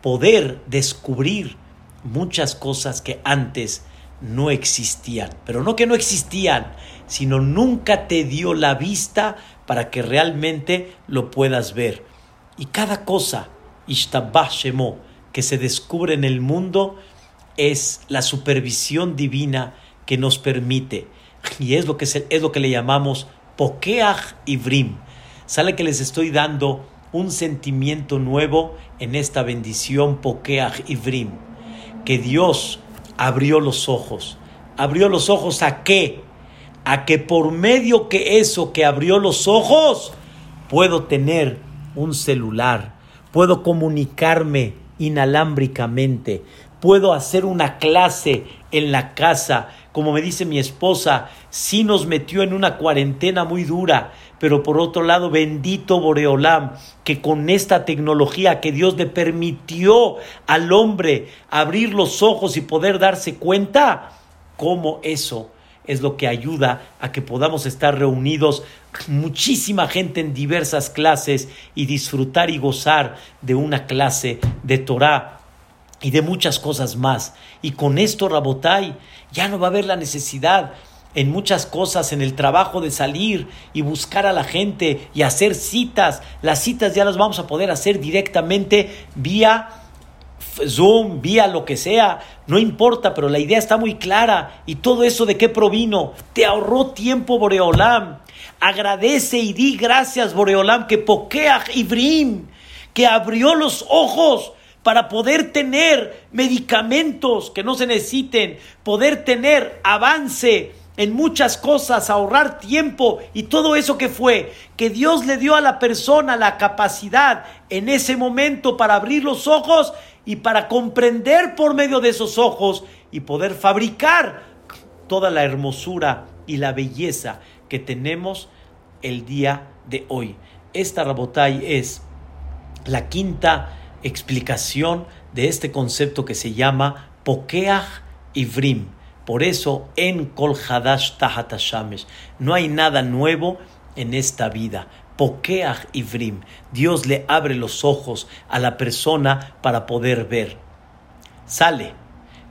poder descubrir muchas cosas que antes no existían. Pero no que no existían, sino nunca te dio la vista para que realmente lo puedas ver. Y cada cosa, Shemo, que se descubre en el mundo, es la supervisión divina que nos permite. Y es lo que, es lo que le llamamos Pokeach Ibrim. Sale que les estoy dando un sentimiento nuevo en esta bendición Pokeach Ibrim. Que Dios abrió los ojos. ¿Abrió los ojos a qué? A que por medio que eso que abrió los ojos, puedo tener un celular, puedo comunicarme inalámbricamente, puedo hacer una clase en la casa. Como me dice mi esposa, sí nos metió en una cuarentena muy dura, pero por otro lado, bendito Boreolam, que con esta tecnología que Dios le permitió al hombre abrir los ojos y poder darse cuenta, cómo eso es lo que ayuda a que podamos estar reunidos muchísima gente en diversas clases y disfrutar y gozar de una clase de Torah y de muchas cosas más. Y con esto, Rabotai, ya no va a haber la necesidad en muchas cosas, en el trabajo de salir y buscar a la gente y hacer citas. Las citas ya las vamos a poder hacer directamente vía Zoom, vía lo que sea, no importa, pero la idea está muy clara. ¿Y todo eso de qué provino? Te ahorró tiempo Boreolam. Agradece y di gracias Boreolam que Pokeach Ibrim, que abrió los ojos para poder tener medicamentos que no se necesiten, poder tener avance en muchas cosas, ahorrar tiempo y todo eso que fue, que Dios le dio a la persona la capacidad en ese momento para abrir los ojos y para comprender por medio de esos ojos y poder fabricar toda la hermosura y la belleza que tenemos el día de hoy. Esta Rabotai es la quinta explicación de este concepto que se llama Pokeach Ivrim. Por eso en Kol Hadash Tahat no hay nada nuevo en esta vida. Pokeach Ivrim. Dios le abre los ojos a la persona para poder ver. Sale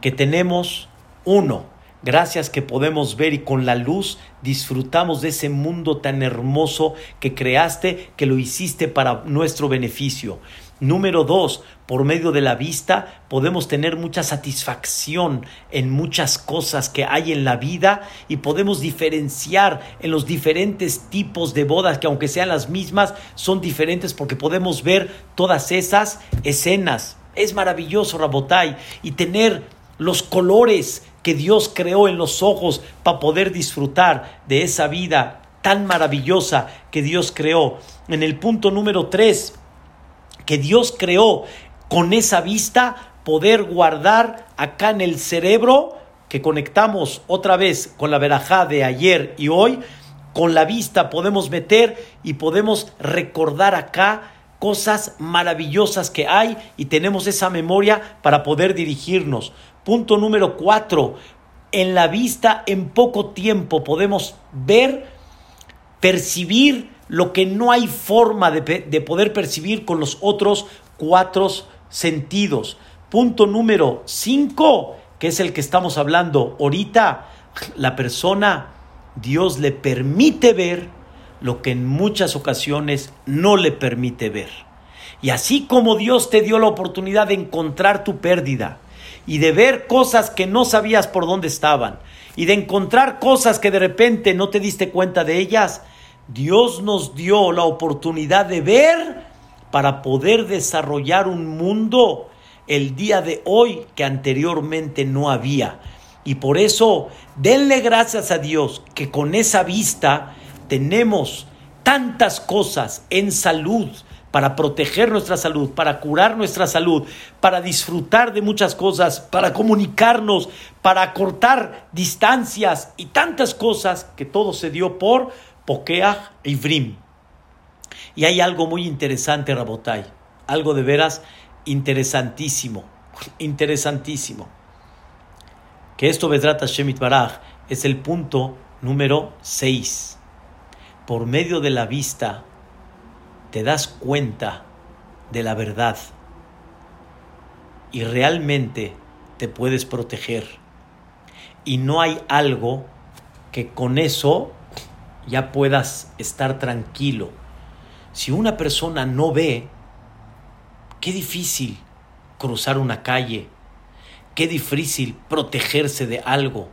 que tenemos uno, gracias que podemos ver y con la luz disfrutamos de ese mundo tan hermoso que creaste, que lo hiciste para nuestro beneficio. Número dos, por medio de la vista podemos tener mucha satisfacción en muchas cosas que hay en la vida y podemos diferenciar en los diferentes tipos de bodas que aunque sean las mismas son diferentes porque podemos ver todas esas escenas. Es maravilloso, Rabotai, y tener los colores que Dios creó en los ojos para poder disfrutar de esa vida tan maravillosa que Dios creó. En el punto número tres, que Dios creó con esa vista, poder guardar acá en el cerebro, que conectamos otra vez con la verajá de ayer y hoy, con la vista podemos meter y podemos recordar acá cosas maravillosas que hay y tenemos esa memoria para poder dirigirnos. Punto número cuatro, en la vista en poco tiempo podemos ver, percibir lo que no hay forma de, poder percibir con los otros cuatro sentidos. Punto número cinco, que es el que estamos hablando ahorita, la persona, Dios le permite ver lo que en muchas ocasiones no le permite ver. Y así como Dios te dio la oportunidad de encontrar tu pérdida y de ver cosas que no sabías por dónde estaban y de encontrar cosas que de repente no te diste cuenta de ellas, Dios nos dio la oportunidad de ver para poder desarrollar un mundo el día de hoy que anteriormente no había. Y por eso, denle gracias a Dios que con esa vista tenemos tantas cosas en salud para proteger nuestra salud, para curar nuestra salud, para disfrutar de muchas cosas, para comunicarnos, para cortar distancias y tantas cosas que todo se dio por Pokeach Ivrim. Y hay algo muy interesante, Rabotai, algo de veras interesantísimo, interesantísimo. Que esto, Vedrata Shemit Baraj, es el punto número 6. Por medio de la vista, te das cuenta de la verdad y realmente te puedes proteger. Y no hay algo que con eso ya puedas estar tranquilo. Si una persona no ve, qué difícil cruzar una calle, qué difícil protegerse de algo,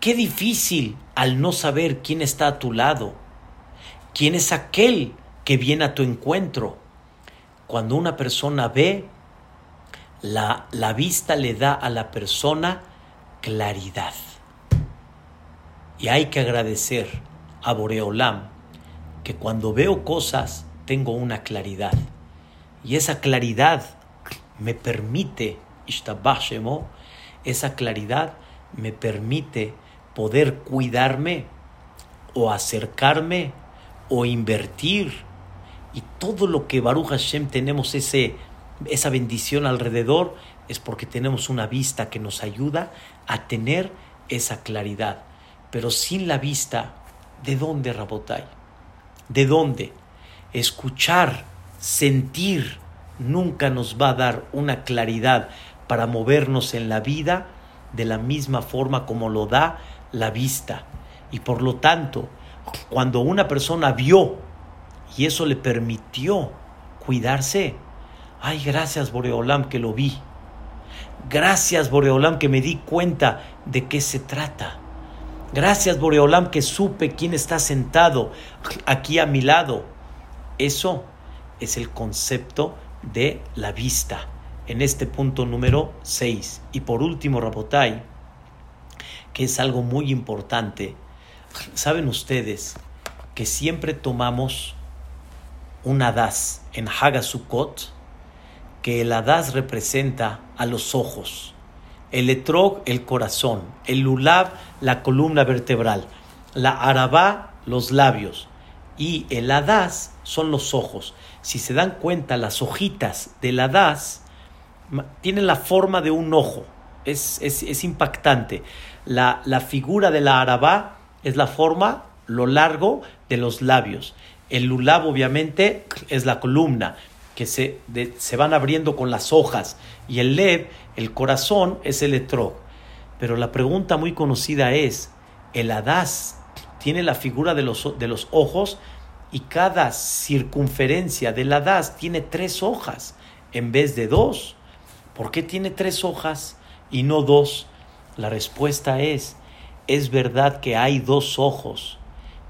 qué difícil al no saber quién está a tu lado, quién es aquel que viene a tu encuentro. Cuando una persona ve, la, la vista le da a la persona claridad. Y hay que agradecer a Boreolam que cuando veo cosas tengo una claridad y esa claridad me permite esa claridad me permite poder cuidarme o acercarme o invertir. Y todo lo que Baruch Hashem tenemos ese, esa bendición alrededor es porque tenemos una vista que nos ayuda a tener esa claridad. Pero sin la vista, ¿de dónde, Rabotai? ¿De dónde? Escuchar, sentir, nunca nos va a dar una claridad para movernos en la vida de la misma forma como lo da la vista. Y por lo tanto, cuando una persona vio y eso le permitió cuidarse, ay, gracias Boreolam que lo vi. Gracias Boreolam que me di cuenta de qué se trata. Gracias Boreolam que supe quién está sentado aquí a mi lado. Eso es el concepto de la vista en este punto número 6. Y por último, Rabotai, que es algo muy importante, saben ustedes que siempre tomamos un hadas en Hagasukot, que el hadas representa a los ojos, el etrog el corazón, el lulav la columna vertebral, la arabá los labios y el hadas son los ojos. Si se dan cuenta, las hojitas del hadas tienen la forma de un ojo, es, es, impactante. La, la, figura de la arabá es la forma, lo largo de los labios. El lulab, obviamente, es la columna que se, se van abriendo con las hojas. Y el lev, el corazón, es el etrog. Pero la pregunta muy conocida es, ¿el hadas tiene la figura de los, de los ojos? Y cada circunferencia del hadas tiene tres hojas en vez de dos. ¿Por qué tiene tres hojas y no dos? La respuesta es, es verdad que hay dos ojos,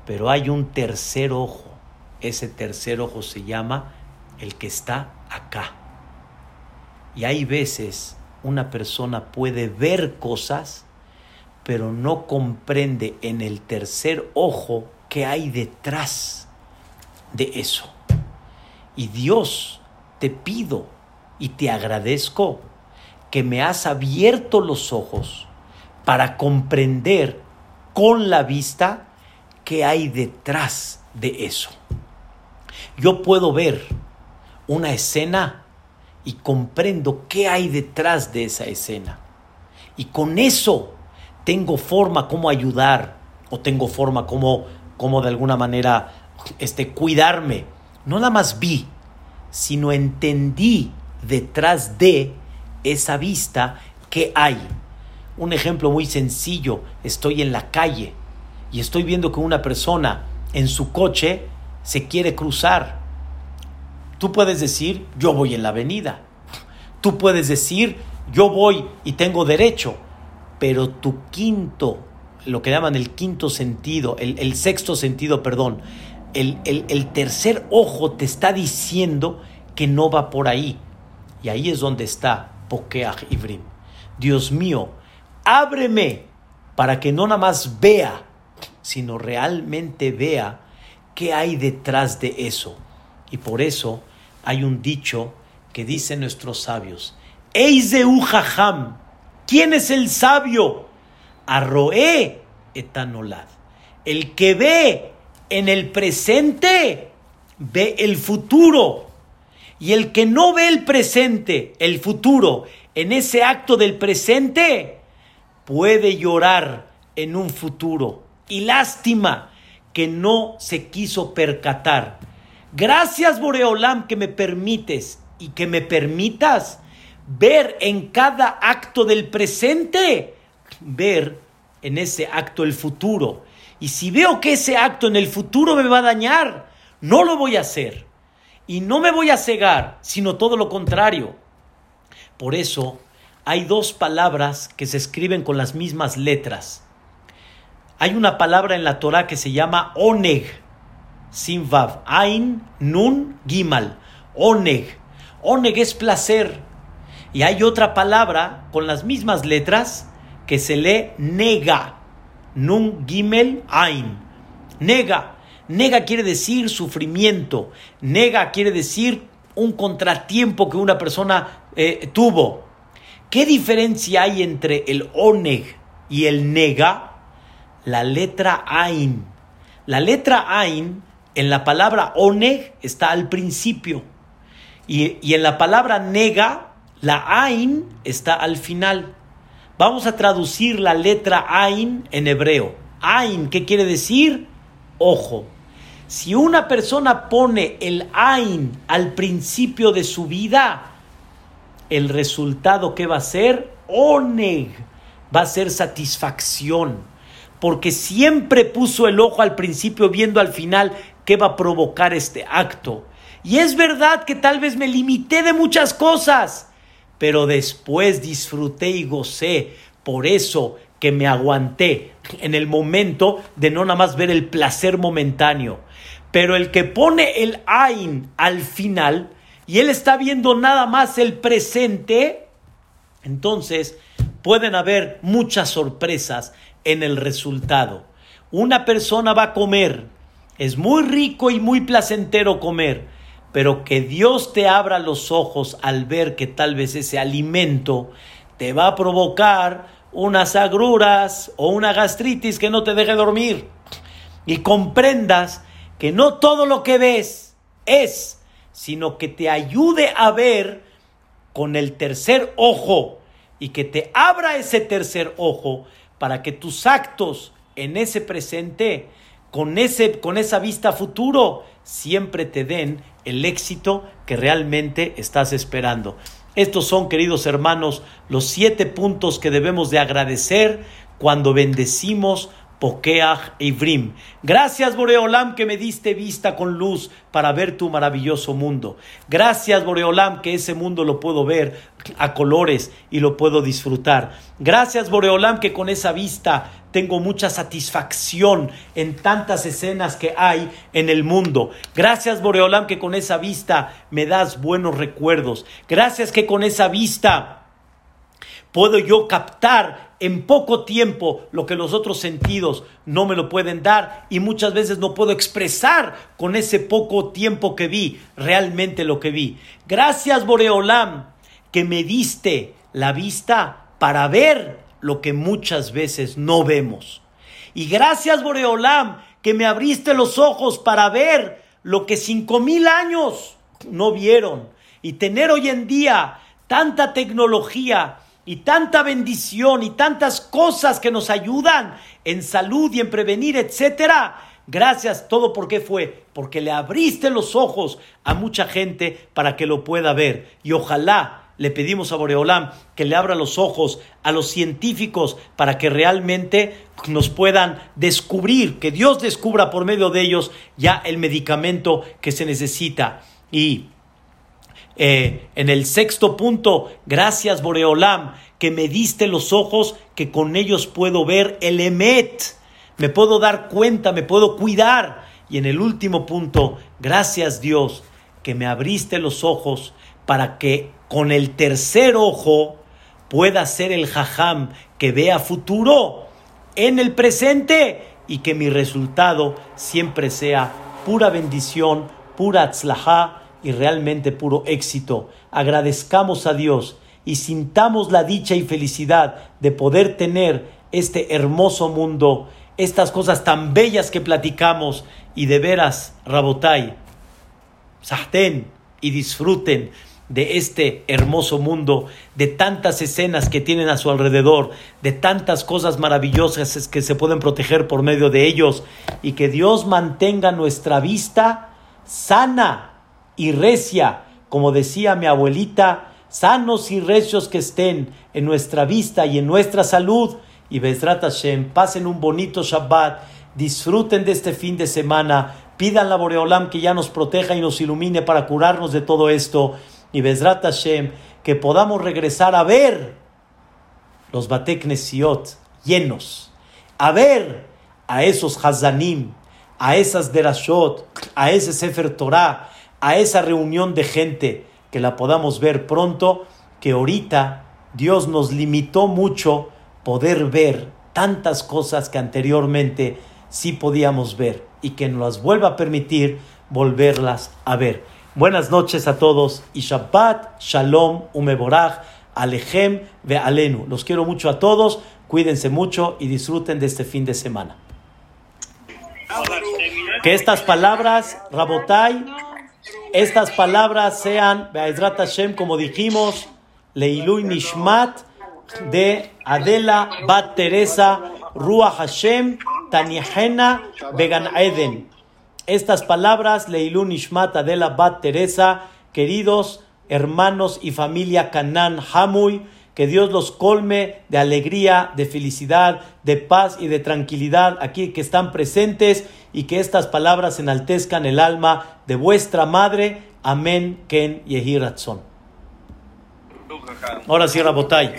pero hay un tercer ojo. Ese tercer ojo se llama el que está acá. Y hay veces una persona puede ver cosas, pero no comprende en el tercer ojo qué hay detrás de eso. Y Dios, te pido y te agradezco que me has abierto los ojos para comprender con la vista qué hay detrás de eso. Yo puedo ver una escena y comprendo qué hay detrás de esa escena. Y con eso tengo forma como ayudar o tengo forma como, como de alguna manera este, cuidarme. No nada más vi, sino entendí detrás de esa vista que hay. Un ejemplo muy sencillo, estoy en la calle y estoy viendo que una persona en su coche se quiere cruzar. Tú puedes decir, yo voy en la avenida. Tú puedes decir, yo voy y tengo derecho. Pero tu quinto, lo que llaman el quinto sentido, el, sexto sentido, perdón, el, tercer ojo te está diciendo que no va por ahí. Y ahí es donde está Pokeach Ibrim. Dios mío, ábreme para que no nada más vea, sino realmente vea qué hay detrás de eso. Y por eso hay un dicho que dicen nuestros sabios, Eizeu Jajam, ¿quién es el sabio? Arroé etanolad. El que ve en el presente, ve el futuro. Y el que no ve el presente, el futuro, en ese acto del presente, puede llorar en un futuro. Y lástima que no se quiso percatar. Gracias Boreolam que me permites y que me permitas ver en cada acto del presente, ver en ese acto el futuro. Y si veo que ese acto en el futuro me va a dañar, no lo voy a hacer. Y no me voy a cegar, sino todo lo contrario. Por eso hay dos palabras que se escriben con las mismas letras. Hay una palabra en la Torah que se llama oneg, sin vav, ain, nun, gimal, oneg. Oneg es placer. Y hay otra palabra con las mismas letras que se lee nega, nun, gimel, ain. Nega. Nega quiere decir sufrimiento. Nega quiere decir un contratiempo que una persona eh, tuvo. ¿Qué diferencia hay entre el oneg y el nega? La letra ain. La letra ain en la palabra oneg está al principio y, y en la palabra nega la ain está al final. Vamos a traducir la letra ain en hebreo. Ain, ¿qué quiere decir? Ojo. Si una persona pone el Ain al principio de su vida, el resultado que va a ser, Oneg, va a ser satisfacción. Porque siempre puso el ojo al principio viendo al final qué va a provocar este acto. Y es verdad que tal vez me limité de muchas cosas, pero después disfruté y gocé. Por eso que me aguanté en el momento de no nada más ver el placer momentáneo. Pero el que pone el Ain al final y él está viendo nada más el presente, entonces pueden haber muchas sorpresas en el resultado. Una persona va a comer, es muy rico y muy placentero comer, pero que Dios te abra los ojos al ver que tal vez ese alimento te va a provocar unas agruras o una gastritis que no te deje dormir. Y comprendas que no todo lo que ves es, sino que te ayude a ver con el tercer ojo y que te abra ese tercer ojo para que tus actos en ese presente, con, ese, con esa vista futuro, siempre te den el éxito que realmente estás esperando. Estos son, queridos hermanos, los siete puntos que debemos de agradecer cuando bendecimos Pokeach Ivrim. Gracias, Boreolam, que me diste vista con luz para ver tu maravilloso mundo. Gracias, Boreolam, que ese mundo lo puedo ver a colores y lo puedo disfrutar. Gracias, Boreolam, que con esa vista tengo mucha satisfacción en tantas escenas que hay en el mundo. Gracias, Boreolam, que con esa vista me das buenos recuerdos. Gracias que con esa vista puedo yo captar en poco tiempo lo que los otros sentidos no me lo pueden dar y muchas veces no puedo expresar con ese poco tiempo que vi realmente lo que vi. Gracias, Boreolam, que me diste la vista para ver lo que muchas veces no vemos. Y gracias, Boreolam, que me abriste los ojos para ver lo que cinco mil años no vieron. Y tener hoy en día tanta tecnología y tanta bendición y tantas cosas que nos ayudan en salud y en prevenir, etcétera. Gracias, todo por qué fue, porque le abriste los ojos a mucha gente para que lo pueda ver. Y ojalá le pedimos a Boreolam que le abra los ojos a los científicos para que realmente nos puedan descubrir, que Dios descubra por medio de ellos ya el medicamento que se necesita. Y eh, en el sexto punto, gracias Boreolam, que me diste los ojos, que con ellos puedo ver el Emet, me puedo dar cuenta, me puedo cuidar. Y en el último punto, gracias Dios, que me abriste los ojos para que con el tercer ojo pueda ser el jajam que vea futuro en el presente y que mi resultado siempre sea pura bendición, pura tzlajá y realmente puro éxito. Agradezcamos a Dios y sintamos la dicha y felicidad de poder tener este hermoso mundo, estas cosas tan bellas que platicamos y de veras, Rabotai, sahten y disfruten de este hermoso mundo, de tantas escenas que tienen a su alrededor, de tantas cosas maravillosas que se pueden proteger por medio de ellos, y que Dios mantenga nuestra vista sana y recia, como decía mi abuelita, sanos y recios que estén en nuestra vista y en nuestra salud, y Bezrat Hashem, pasen un bonito Shabbat, disfruten de este fin de semana, pidan la Boreolam que ya nos proteja y nos ilumine para curarnos de todo esto. Y Bezrat Hashem, que podamos regresar a ver los Batek llenos, a ver a esos Hazanim, a esas Derashot, a ese Sefer Torah, a esa reunión de gente, que la podamos ver pronto, que ahorita Dios nos limitó mucho poder ver tantas cosas que anteriormente sí podíamos ver y que nos las vuelva a permitir volverlas a ver. Buenas noches a todos y Shabbat, Shalom, Umeborach, Alejem ve Alenu. Los quiero mucho a todos, cuídense mucho y disfruten de este fin de semana. Que estas palabras, Rabotai, estas palabras sean, Be'ezrat Hashem, como dijimos, Leilui Nishmat, de Adela Bat Teresa, Ruach Hashem, Tanihena, Began Eden. Estas palabras, Leilui Nishmat, Adela Bat Teresa, queridos hermanos y familia Canán Hamuy, que Dios los colme de alegría, de felicidad, de paz y de tranquilidad aquí que están presentes y que estas palabras enaltezcan el alma de vuestra madre. Amén, Ken Yehi Ahora sí, Rabotay.